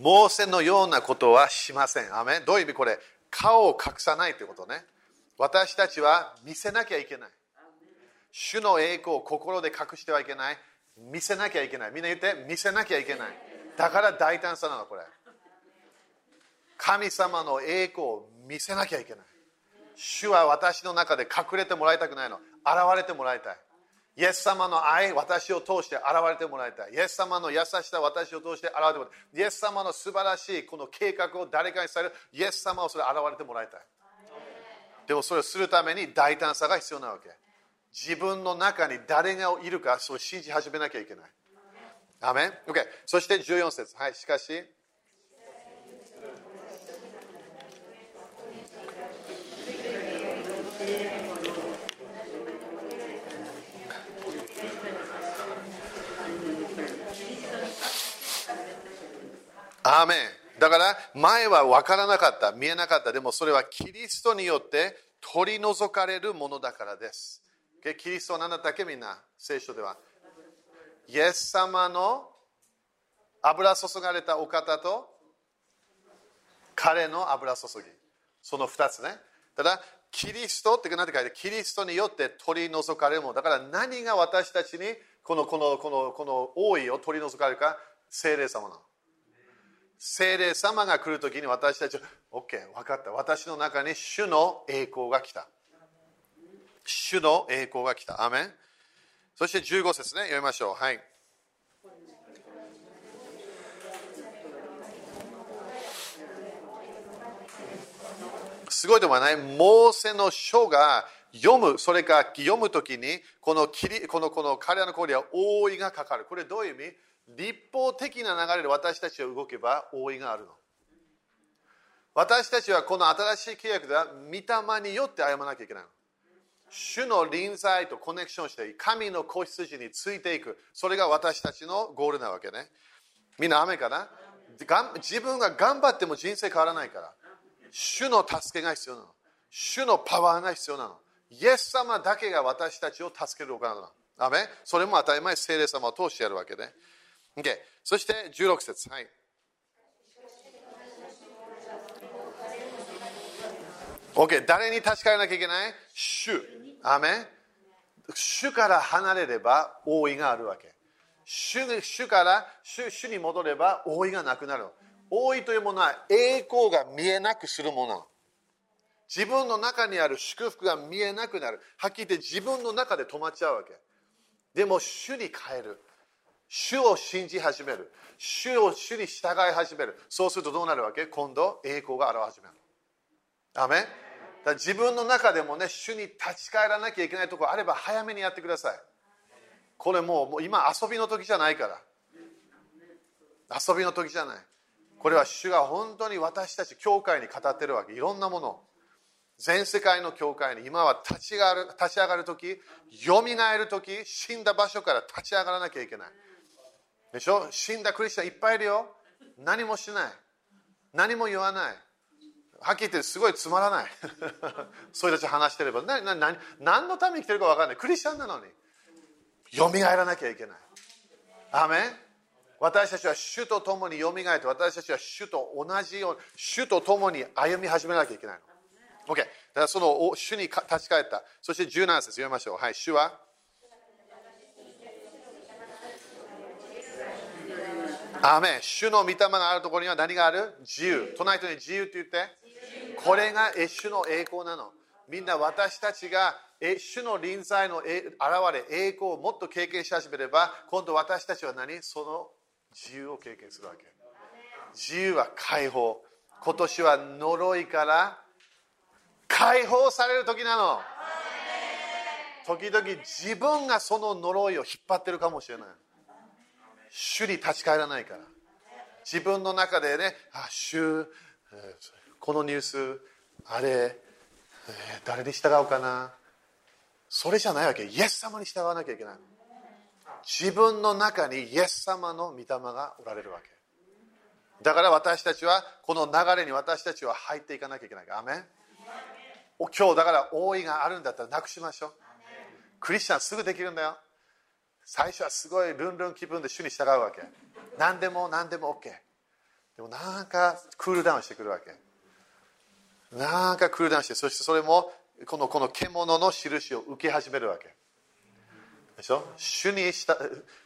モーセのようなことはしません。アメどういう意味？これ。顔を隠さないということね。私たちは見せなきゃいけない。主の栄光を心で隠してはいけない。見せなきゃいけない。みんな言って、見せなきゃいけない。だから大胆さなの、これ。神様の栄光を見せなきゃいけない。主は私の中で隠れてもらいたくないの。現れてもらいたい。イエス様の愛、私を通して現れてもらいたい。イエス様の優しさ、私を通して現れてもらいたい。イエス様の素晴らしいこの計画を誰かにされる。イエス様をそれ現れてもらいたい。でもそれをするために大胆さが必要なわけ。自分の中に誰がいるか、そう信じ始めなきゃいけない。アメン ?OK。そして14節。はい、しかし。アーメンだから前は分からなかった見えなかった。でもそれはキリストによって取り除かれるものだからです。キリストは何だったっけみんな？聖書では。イエス様の油注がれたお方と彼の油注ぎ。その2つね。ただキリストって何て書いてキリストによって取り除かれるもの。だから何が私たちにこのこのこのこの王位を取り除かれるか？聖霊様なの。聖霊様が来るときに私たちは OK 分かった。私の中に主の栄光が来た。主の栄光が来た。アメン。そして15節ね。読みましょう。はい。すごいと思わない。モーセの書が読む、それか読むときにこのこのこの彼らの声には覆いがかかる。これどういう意味？立法的な流れで私たちが動けば覆いがあるの。私たちはこの新しい契約では御霊によって歩まなきゃいけないの。主の臨在とコネクションして神の子羊についていく。それが私たちのゴールなわけね。みんな雨かな？自分が頑張っても人生変わらないから。主の助けが必要なの。主のパワーが必要なの。イエス様だけが私たちを助けるお方なの。アそれも当たり前、聖霊様を通してやるわけ、ね。Okay、そして16節。はい。OK、誰に確かめなきゃいけない？主。アメ主から離れれば覆いがあるわけ。主主から主主に戻れば覆いがなくなる。覆いというものは栄光が見えなくするもの。自分の中にある祝福が見えなくなる。はっきり言って自分の中で止まっちゃうわけ。でも主に変える。主を信じ始める。主を主に従い始める。そうするとどうなるわけ？今度、栄光が現れ始める。アメだ自分の中でもね、主に立ち返らなきゃいけないところあれば早めにやってください。これもうもう今遊びの時じゃないから。遊びの時じゃない。これは主が本当に私たち教会に語ってるわけ。いろんなもの。全世界の教会に今は立ち上がる立ち上がる時、よみがえる時、死んだ場所から立ち上がらなきゃいけない。でしょ？死んだクリスチャンいっぱいいるよ。何もしない。何も言わない。はっきり言ってすごいつまらない。そういう人たち話してれば、ななな何のために来てるか分かんない。クリスチャンなのに。よみがえらなきゃいけない。アメン？私たちは主と共によみがえって私たちは主と同じように主と共に歩み始めなきゃいけないの OK だからその主に立ち返ったそして17節読みましょうはい主はアメ主の御霊があるところには何がある?自由隣人に自由って言って?これが主の栄光なのみんな私たちが主の臨在の現れ栄光をもっと経験し始めれば今度私たちは何？その自由を経験するわけ。自由は解放。今年は呪いから解放される時なの。時々自分がその呪いを引っ張ってるかもしれない主に立ち返らないから。自分の中でねあ主このニュースあれ誰に従うかな。それじゃないわけ。イエス様に従わなきゃいけない。自分の中にイエス様の御霊がおられるわけ。だから私たちはこの流れに私たちは入っていかなきゃいけない。アメン。今日だから大いがあるんだったらなくしましょう。クリスチャンすぐできるんだよ。最初はすごいルンルン気分で主に従うわけ。何でも何でも OK でもなんかクールダウンしてくるわけ。なんかクールダウンしてそしてそれもこのこの獣の印を受け始めるわけ。でしょ？主にした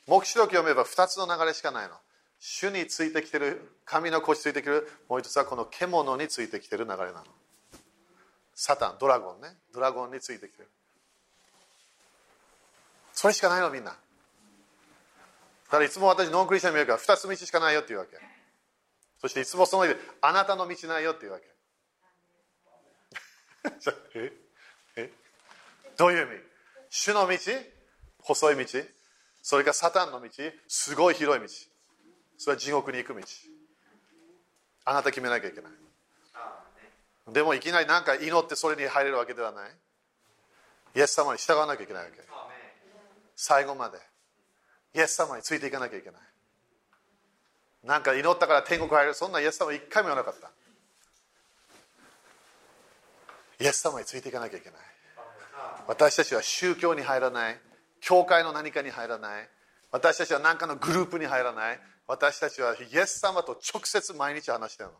黙示録読めば2つの流れしかないの。主についてきてる神の子についてきてるもう一つはこの獣についてきてる流れなの。サタンドラゴンね。ドラゴンについてきてる。それしかないのみんな。だからいつも私ノンクリスチャン見るから2つ道しかないよって言うわけ。そしていつもその上であなたの道ないよって言うわけ。ええどういう意味？主の道？細い道？それからサタンの道？すごい広い道？それは地獄に行く道？あなた決めなきゃいけない。でもいきなり何か祈ってそれに入れるわけではない。イエス様に従わなきゃいけないわけ。最後までイエス様についていかなきゃいけない。なんか祈ったから天国入る。そんなイエス様一回も言わなかった。イエス様についていかなきゃいけない。私たちは宗教に入らない。教会の何かに入らない。私たちは何かのグループに入らない。私たちはイエス様と直接毎日話してるの。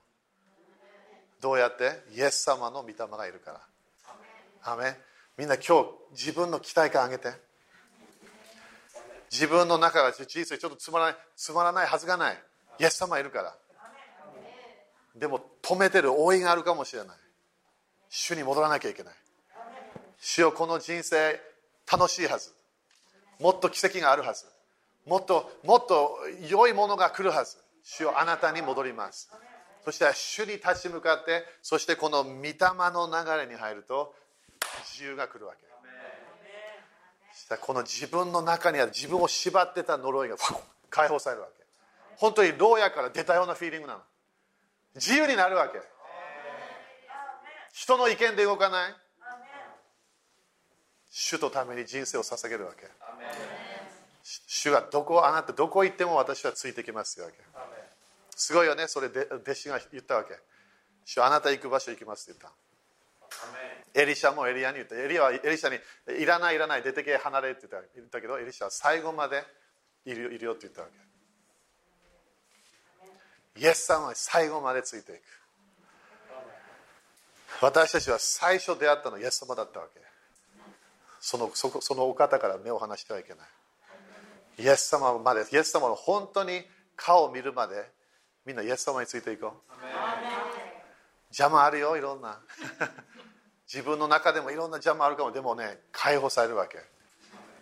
どうやって？イエス様の御霊がいるから。アメみんな今日自分の期待感上げて。自分の中が人生ちょっとつまらないつまらないはずがない。イエス様いるから。でも止めてる覆いがあるかもしれない。主に戻らなきゃいけない。主よこの人生楽しいはず。もっと奇跡があるはず。もっともっと良いものが来るはず。主よあなたに戻ります。そして主に立ち向かってそしてこの御霊の流れに入ると自由が来るわけ。したこの自分の中にある自分を縛ってた呪いが解放されるわけ。本当に牢屋から出たようなフィーリングなの。自由になるわけ。人の意見で動かない。主とために人生を捧げるわけ。主はどこあなたどこ行っても私はついてきますよわけ。すごいよねそれで弟子が言ったわけ。主あなた行く場所行きますって言った。エリシャもエリアに言ったエリアはエリシャにいらないいらない出てけ離れって言ったけどエリシャは最後までいるいるよって言ったわけ。イエス様は最後までついていく。私たちは最初出会ったのはイエス様だったわけ。そのそそのお方から目を離してはいけない。イエス様までイエス様の本当に顔を見るまでみんなイエス様についていこう。邪魔あるよいろんな自分の中でもいろんな邪魔あるかも。でもね解放されるわけ。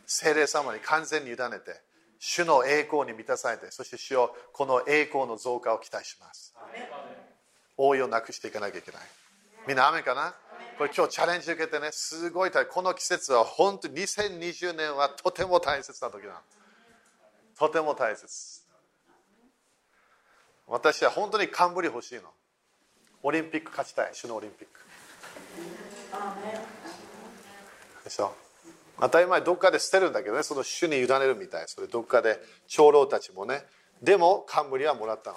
精霊様に完全に委ねて主の栄光に満たされてそして主をこの栄光の増加を期待します。応用なくしていかなきゃいけない。みんな雨かな？これ今日チャレンジ受けてねすごい大この季節は本当に2020年はとても大切な時なとても大切。私は本当に冠欲しいの。オリンピック勝ちたい。主のオリンピック。でしょ？当たり前どっかで捨てるんだけどね。その主に委ねるみたい。それどっかで長老たちもね。でも冠はもらったの。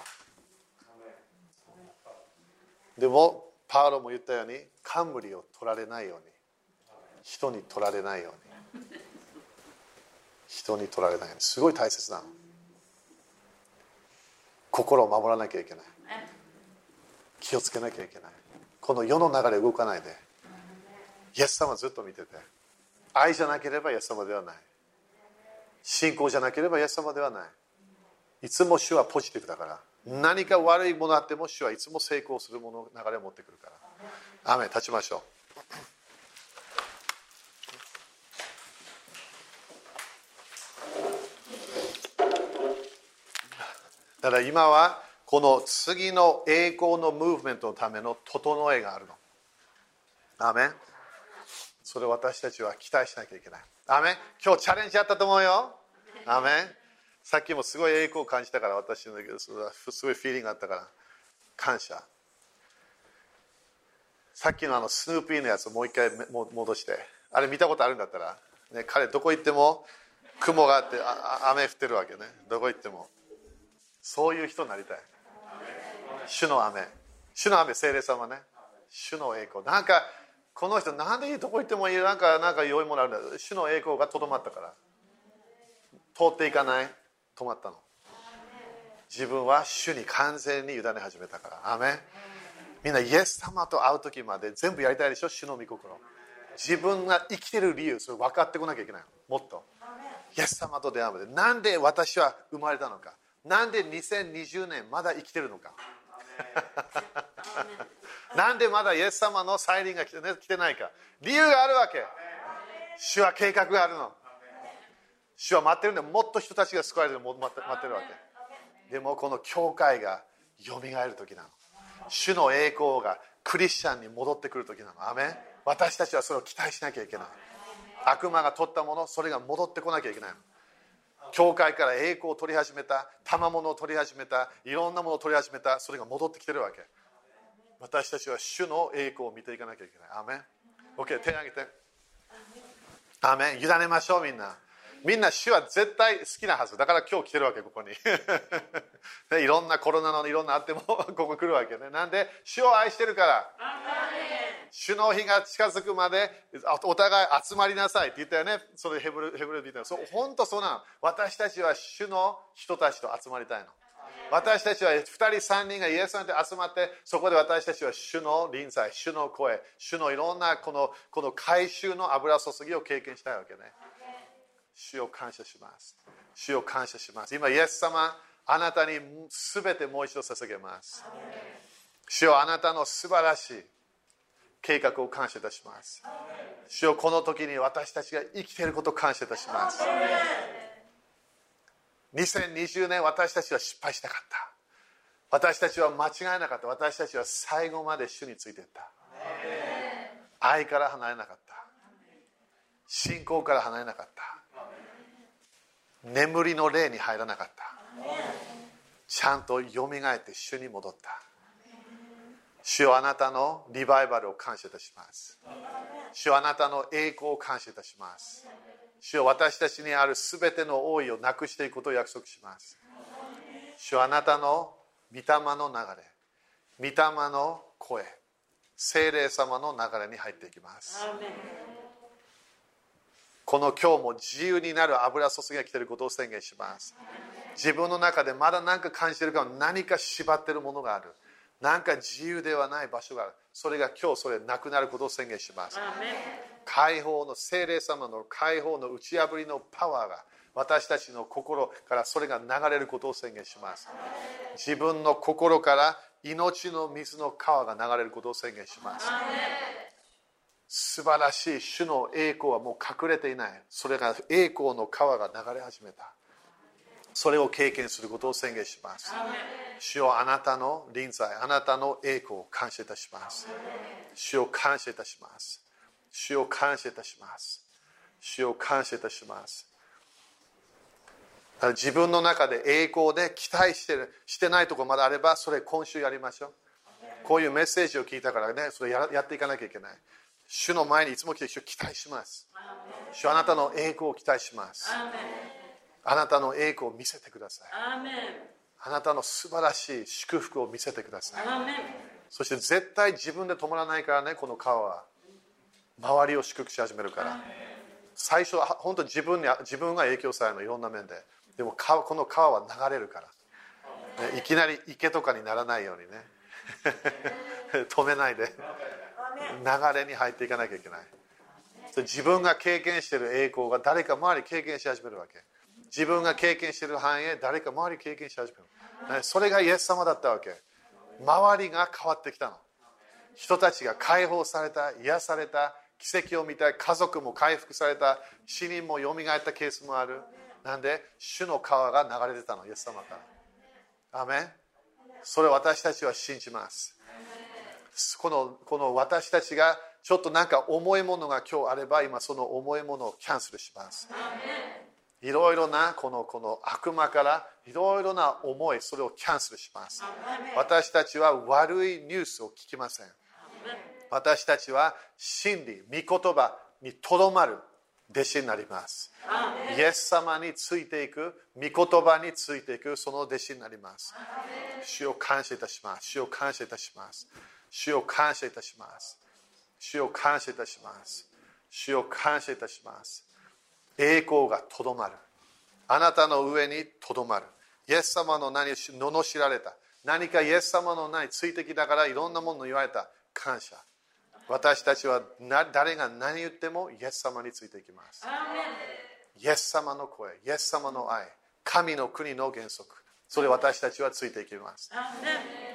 でもパウロも言ったように冠を取られないように。人に取られないように。人に取られないように。すごい大切なの。心を守らなきゃいけない。気をつけなきゃいけない。この世の流れ動かないで。イエス様ずっと見てて。愛じゃなければイエス様ではない。信仰じゃなければイエス様ではない。いつも主はポジティブだから。何か悪いものあっても主はいつも成功するもの流れを持ってくるから。雨立ちましょう。だから今はこの次の栄光のムーブメントのための整えがあるの。アメン。それを私たちは期待しなきゃいけない。アメン。今日チャレンジあったと思うよ。アメさっきもすごい栄光を感じたから私のすごいフィーリングがあったから。感謝。さっきのあのスヌーピーのやつをもう一回戻して。あれ見たことあるんだったら、ね、彼どこ行っても雲があって雨降ってるわけね。どこ行っても。そういう人になりたい。主の雨主の雨精霊様ね。主の栄光。なんかこの人なんでいいとこ行ってもいいなんかなんか良いものあるんだ。主の栄光がとどまったから。通っていかない。止まったの。自分は主に完全に委ね始めたから。アメみんなイエス様と会う時まで全部やりたいでしょ？主の御心。自分が生きてる理由それ分かってこなきゃいけないもっと。イエス様と出会うまで。なんで私は生まれたのか。なんで2020年まだ生きてるのかなんでまだイエス様の再臨が来て,、ね、来てないか。理由があるわけ。主は計画があるの。主は待ってるんでもっと人たちが救われるの。待って待ってるわけ。でもこの教会がよみがえる時なの。主の栄光がクリスチャンに戻ってくる時なの。アメ私たちはそれを期待しなきゃいけない。悪魔が取ったものそれが戻ってこなきゃいけないの。教会から栄光を取り始めた賜物を取り始めたいろんなものを取り始めたそれが戻ってきてるわけ。私たちは主の栄光を見ていかなきゃいけない。アメン。OK 手を挙げて。アメン。委ねましょうみんな。みんな主は絶対好きなはず。だから今日来てるわけここに。いろんなコロナのいろんなあっても ここ来るわけね。なんで主を愛してるから。主の日が近づくまでお互い集まりなさい。って言ったよね。それヘブルヘブルで言ったそう本当そうなの。私たちは主の人たちと集まりたいの。私たちは2人3人がイエスさんで集まってそこで私たちは主の臨在主の声主のいろんなこのこの回収の油注ぎを経験したいわけね。主を感謝します。主を感謝します。今イエス様あなたに全てもう一度捧げます。主よあなたの素晴らしい計画を感謝いたします。主よこの時に私たちが生きていることを感謝いたします。2020年私たちは失敗したかった。私たちは間違えなかった。私たちは最後まで主についていった。愛から離れなかった。信仰から離れなかった。眠りの霊に入らなかった。ちゃんとよみがえって主に戻った。主よあなたのリバイバルを感謝いたします。主よあなたの栄光を感謝いたします。主よ私たちにあるすべての王位をなくしていくことを約束します。主よあなたの御霊の流れ御霊の声精霊様の流れに入っていきます。この今日も自由になる油注ぎが来ていることを宣言します。自分の中でまだ何か感じているか何か縛っているものがある。なんか自由ではない場所がある。それが今日それなくなることを宣言します。解放の精霊様の解放の打ち破りのパワーが私たちの心からそれが流れることを宣言します。自分の心から命の水の川が流れることを宣言します。素晴らしい主の栄光はもう隠れていない。それが栄光の川が流れ始めたそれを経験することを宣言します。主よあなたの臨在あなたの栄光を感謝いたします。主を感謝いたします。主を感謝いたします。主を感謝いたします。自分の中で栄光で期待してるしてないところまであればそれ今週やりましょう。こういうメッセージを聞いたからねそれややっていかなきゃいけない。主の前にいつも来て主を期待します。主あなたの栄光を期待しますあなたの栄光を見せてください。あなたの素晴らしい祝福を見せてください。そして絶対自分で止まらないからねこの川は。周りを祝福し始めるから。最初は本当自分に自分が影響されるのいろんな面で。でもこの川は流れるから。ねいきなり池とかにならないようにね。止めないで。流れに入っていかなきゃいけない。自分が経験している栄光が誰か周り経験し始めるわけ自分が経験している範囲へ誰か周り経験し始めるそれがイエス様だったわけ。周りが変わってきたの。人たちが解放された癒された奇跡を見た家族も回復された死人もよみがえったケースもある。なんで主の川が流れてたの。イエス様から。アメン。それ私たちは信じます。このこの私たちがちょっとなんか重いものが今日あれば今その重いものをキャンセルします。いろいろなこのこの悪魔からいろいろな思いそれをキャンセルします。私たちは悪いニュースを聞きません。私たちは真理御言葉にとどまる弟子になります。イエス様についていく御言葉についていくその弟子になります。主を感謝いたします。主を感謝いたします。主を感謝いたします。主を感謝いたします。主を感謝いたします栄光がとどまる。あなたの上にとどまる。イエス様の名に罵られた。何かイエス様の名についてきながらいろんなものを言われた。感謝。私たちは誰が何言ってもイエス様についていきます。イエス様の声イエス様の愛神の国の原則。それ私たちはついていきます。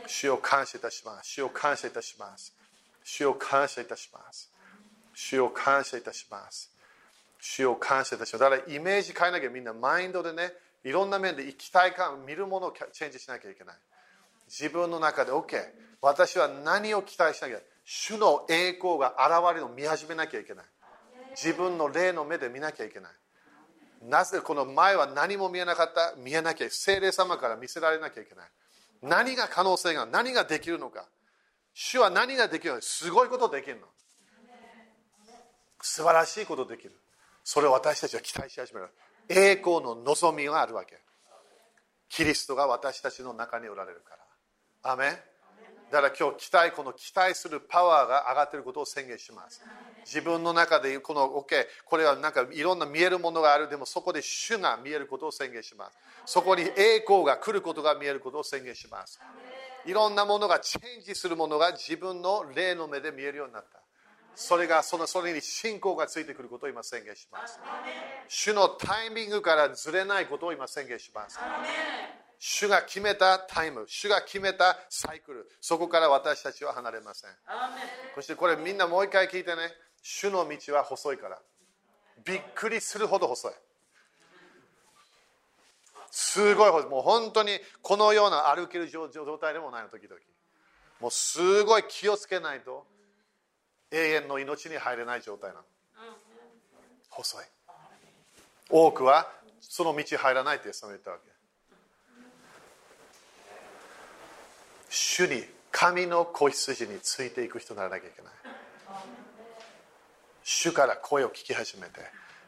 主を感謝いたします。主を感謝いたします。主を感謝いたします。主を感謝いたします主を感謝いたします。だからイメージ変えなきゃみんなマインドでねいろんな面で期待感見るものをチェンジしなきゃいけない。自分の中で OK 私は何を期待しなきゃ主の栄光が現れるのを見始めなきゃいけない。自分の霊の目で見なきゃいけない。なぜこの前は何も見えなかった？見えなきゃ精霊様から見せられなきゃいけない。何が可能性が何ができるのか。主は何ができるのすごいことできるの。素晴らしいことできる。それを私たちは期待し始める。栄光の望みがあるわけ。キリストが私たちの中におられるから。アメン。だから今日期待この期待するパワーが上がっていることを宣言します。自分の中でこの OK これはなんかいろんな見えるものがある。でもそこで主が見えることを宣言します。そこに栄光が来ることが見えることを宣言します。いろんなものがチェンジするものが自分の霊の目で見えるようになった。それがそのそれに信仰がついてくることを今宣言します主のタイミングからずれないことを今宣言します主が決めたタイム、主が決めたサイクル、そこから私たちは離れません。そしてこれみんなもう一回聞いてね、主の道は細いから。びっくりするほど細い。すごい細い。もう本当にこのような歩ける状態でもないの、時々。もうすごい気をつけないと永遠の命に入れない状態なの。細い。多くはその道入らないって言ったわけ。主に神の子羊についていく人にならなきゃいけない主から声を聞き始めて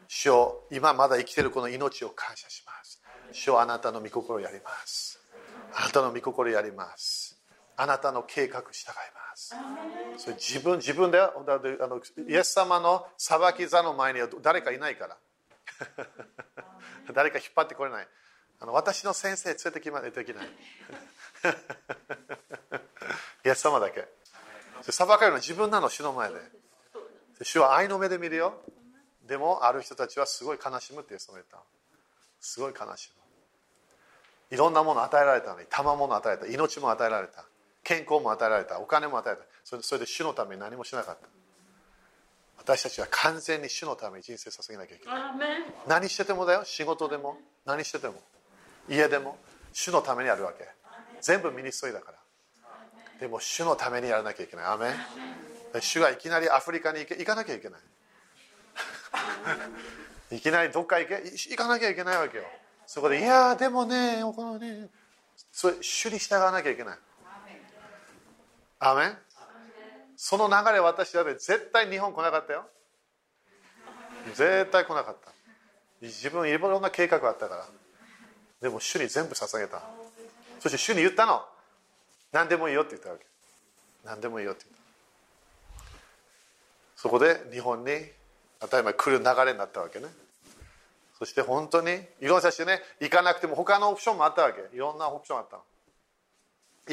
主を今まだ生きているこの命を感謝します主をあなたの御心をやりますあなたの御心をやりますあなたの計画従います。それ自分自分であのイエス様の裁き座の前には誰かいないから。誰か引っ張ってこれない。あの私の先生連れてきまでできない イエス様だけ。裁かれるのは自分なの主の前で。主は愛の目で見るよ。でもある人たちはすごい悲しむってイエス様言った。すごい悲しむ。いろんなもの与えられたの。に賜物与えた。命も与えられた健康も与えられたお金も与えた。それそれで主のために何もしなかった。私たちは完全に主のために人生捧げなきゃいけない。何しててもだよ。仕事でも何してても。家でも主のためにあるわけ。全部ミニストリーだから。でも主のためにやらなきゃいけない。アメ主がいきなりアフリカに行け行かなきゃいけない。いきなりどっか行け行かなきゃいけないわけよ。そこでいやでもねこのねそれ主に従わなきゃいけないアメンその流れ私だって絶対日本来なかったよ。絶対来なかった。自分いろんな計画があったから。でも主に全部捧げた。そして主に言ったの。何でもいいよって言ったわけ。何でもいいよって言った。そこで日本に当たり前来る流れになったわけね。そして本当にいろんな人ね行かなくても他のオプションもあったわけ。いろんなオプションあったの。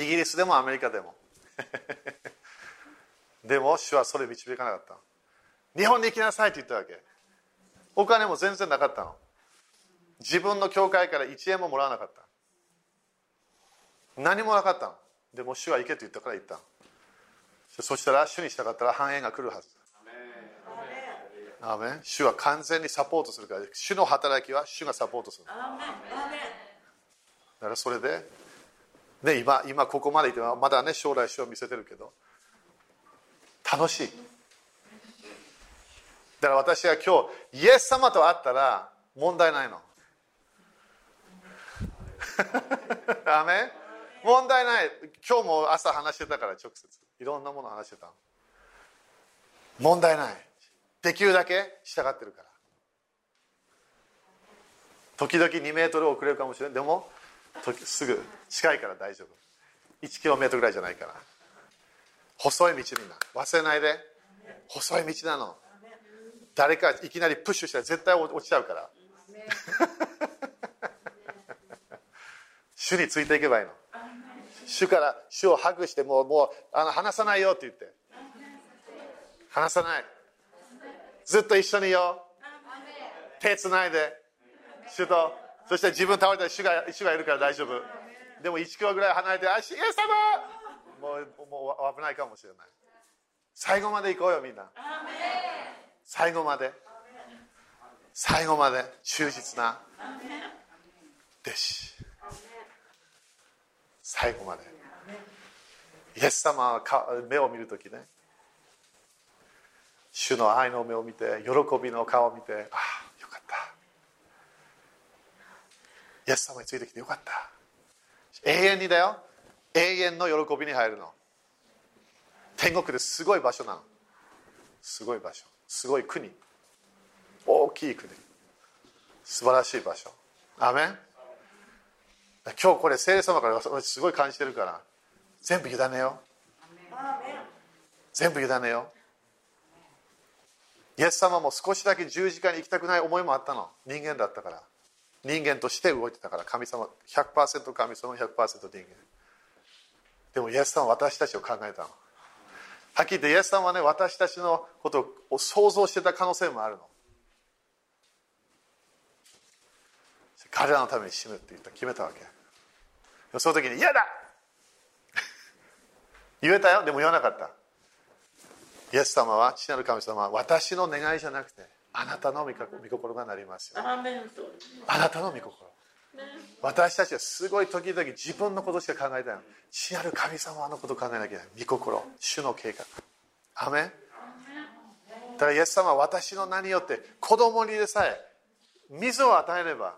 イギリスでもアメリカでも。でも主はそれ導かなかった。日本に行きなさいって言ったわけ。お金も全然なかったの。自分の教会から1円ももらわなかった。何もなかったの。でも主は行けと言ったから行った。そしたら主にしたかったら繁栄が来るはず。アメン。主は完全にサポートするから。主の働きは主がサポートする。だからそれでね、今今ここまでいてまだね将来主を見せてるけど。楽しい。だから私は今日イエス様と会ったら問題ないの。ダメ問題ない。今日も朝話してたから直接。いろんなもの話してた問題ない。できるだけ従ってるから。時々2メートル遅れるかもしれないでもすぐ近いから大丈夫。1キロメートルぐらいじゃないから。細い道にな忘れないで。細い道なの。誰かいきなりプッシュしたら絶対落ちちゃうから。主についていけばいいの。主から主をハグしてもうもうあの離さないよって言って。離さない。ずっと一緒にいよ手つないで。主とそして自分倒れたら主が主がいるから大丈夫。でも1キロぐらい離れて「あイエス様!」もうもう危ないかもしれない。最後まで行こうよみんな。最後まで。最後まで。忠実な。弟子。最後まで。イエス様は目を見るときね。主の愛の目を見て喜びの顔を見てああよかったイエス様についてきてよかった。永遠にだよ。永遠の喜びに入るの。天国ですごい場所なの。すごい場所。すごい国。大きい国。素晴らしい場所。アメン。今日これ聖霊様からすごい感じてるから全部委ねよ全部委ねよイエス様も少しだけ十字架に行きたくない思いもあったの。人間だったから。人間として動いてたから神様100%神様100%人間。でもイエス様は私たちを考えたの。はっきり言ってイエス様はね私たちのことを想像してた可能性もあるの。彼らのために死ぬって言った決めたわけ。その時に嫌だ! 言えたよ。でも言わなかった。イエス様は父なる神様は私の願いじゃなくてあなたの御心がなりますよ。あなたの御心。私たちはすごい時々自分のことしか考えてない。父なる神様のこと考えなきゃいけない。御心。主の計画。アメンだからイエス様は私の名によって子供にでさえ水を与えれば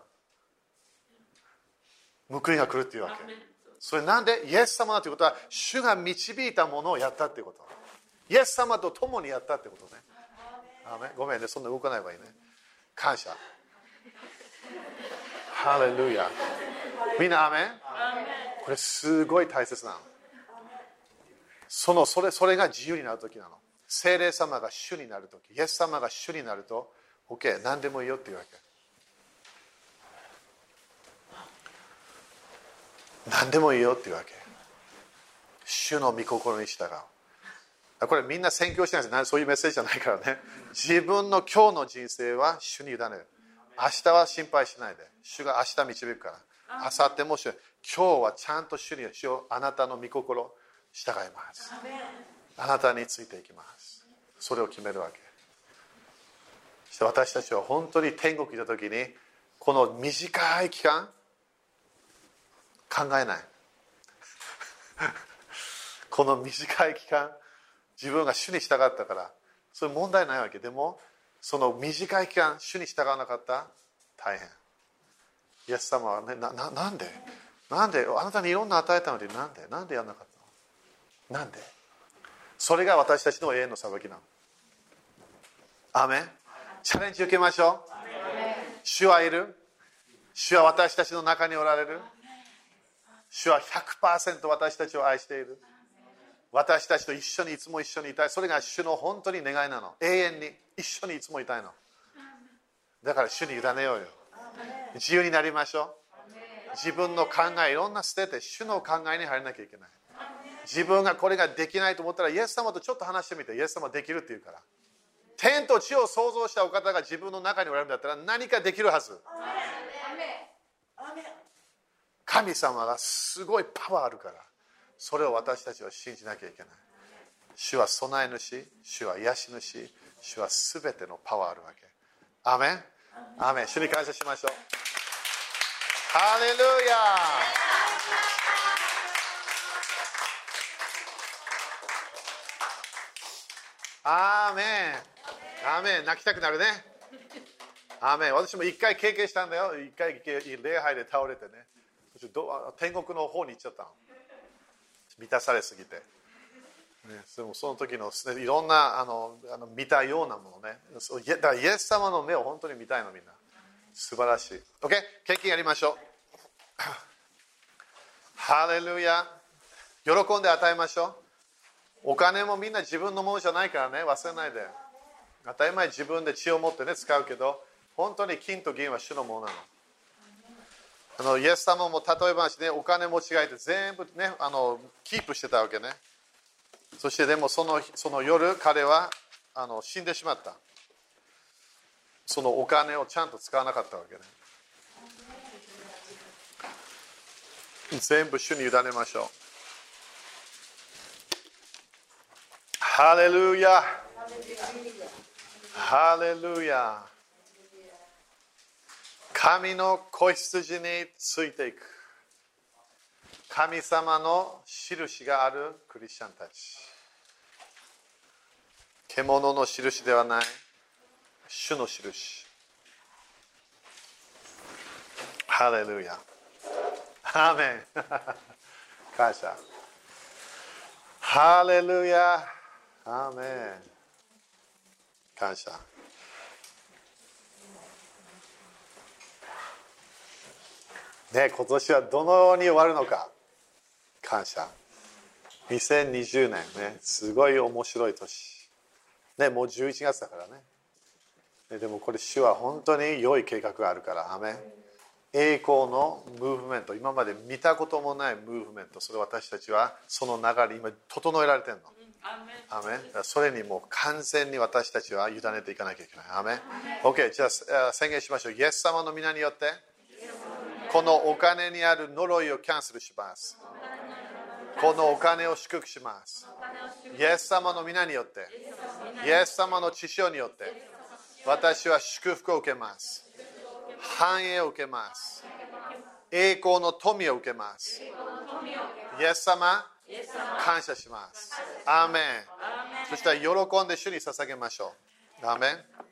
報いが来るっていうわけ。それなんでイエス様だということは主が導いたものをやったっていうこと。イエス様と共にやったってことねごめんねそんな動かないばいいね。感謝。ハレルヤみんなアメンこれすごい大切なの。そのそれそれが自由になる時なの。精霊様が主になる時。イエス様が主になると OK 何でもいいよっていうわけ。何でもいいよっていうわけ。主の御心に従うこれみんな宣教してないですそういうメッセージじゃないからね。自分の今日の人生は主に委ねる。明日は心配しないで。主が明日導くから。明後日も主。今日はちゃんと主に主をあなたの御心従います。あなたについていきます。それを決めるわけ。そして私たちは本当に天国にいた時にこの短い期間考えない。この短い期間 自分が主に従ったからそれ問題ないわけ。でもその短い期間主に従わなかった大変。イエス様はねなななんで？なんで？あなたにいろんな与えたのになんで？なんでやらなかったの？なんで？それが私たちの永遠の裁きなの。アメン？チャレンジ受けましょう。主はいる。主は私たちの中におられる。主は100%私たちを愛している。私たちと一緒にいつも一緒にいたい。それが主の本当に願いなの。永遠に。一緒にいつもいたいの。だから主に委ねようよ。自由になりましょう。自分の考えいろんな捨てて主の考えに入らなきゃいけない。自分がこれができないと思ったらイエス様とちょっと話してみてイエス様できるって言うから。天と地を創造したお方が自分の中におられるんだったら何かできるはず。神様がすごいパワーあるからそれを私たちは信じなきゃいけない。主は備え主主は癒し主主は全てのパワーあるわけ。アメン？アメン。主に感謝しましょう。ハレルヤアーメン。アーメン。泣きたくなるね。アーメン。私も一回経験したんだよ。一回礼拝で倒れてね。天国の方に行っちゃったの満たされすぎて、ね、でもその時のいろんなあのあの見たようなものね。だからイエス様の目を本当に見たいのみんな。素晴らしい。OK 経験やりましょう。ハレルヤ。喜んで与えましょう。お金もみんな自分のものじゃないからね。忘れないで。当たり前自分で血を持ってね使うけど本当に金と銀は主のものなの。あのイエス様も例えばねお金持ちがいて全部ねあのキープしてたわけね。そしてでもそのその夜彼はあの死んでしまった。そのお金をちゃんと使わなかったわけね。全部主に委ねましょう。ハレルヤ。ハレルヤ。神の子羊についていく。神様の印があるクリスチャンたち。獣の印ではない。主の印。ハレルヤ。アーメン。感謝。ハレルヤ。アーメン。感謝。ね今年はどのように終わるのか。感謝。2020年ねすごい面白い年。ねもう11月だからね。ねでもこれ主は本当に良い計画があるから。アメン。栄光のムーブメント。今まで見たこともないムーブメント。それ私たちはその流れ今整えられてるの。アメン。それにもう完全に私たちは委ねていかなきゃいけない。アメン。OK じゃあ宣言しましょう。イエス様の皆によってこのお金にある呪いをキャンセルします。このお金を祝福します。イエス様の皆によってイエス様の血潮によって私は祝福を受けます。繁栄を受けます。栄光の富を受けます。イエス様感謝します。アーメン。そしたら喜んで主に捧げましょう。アーメン。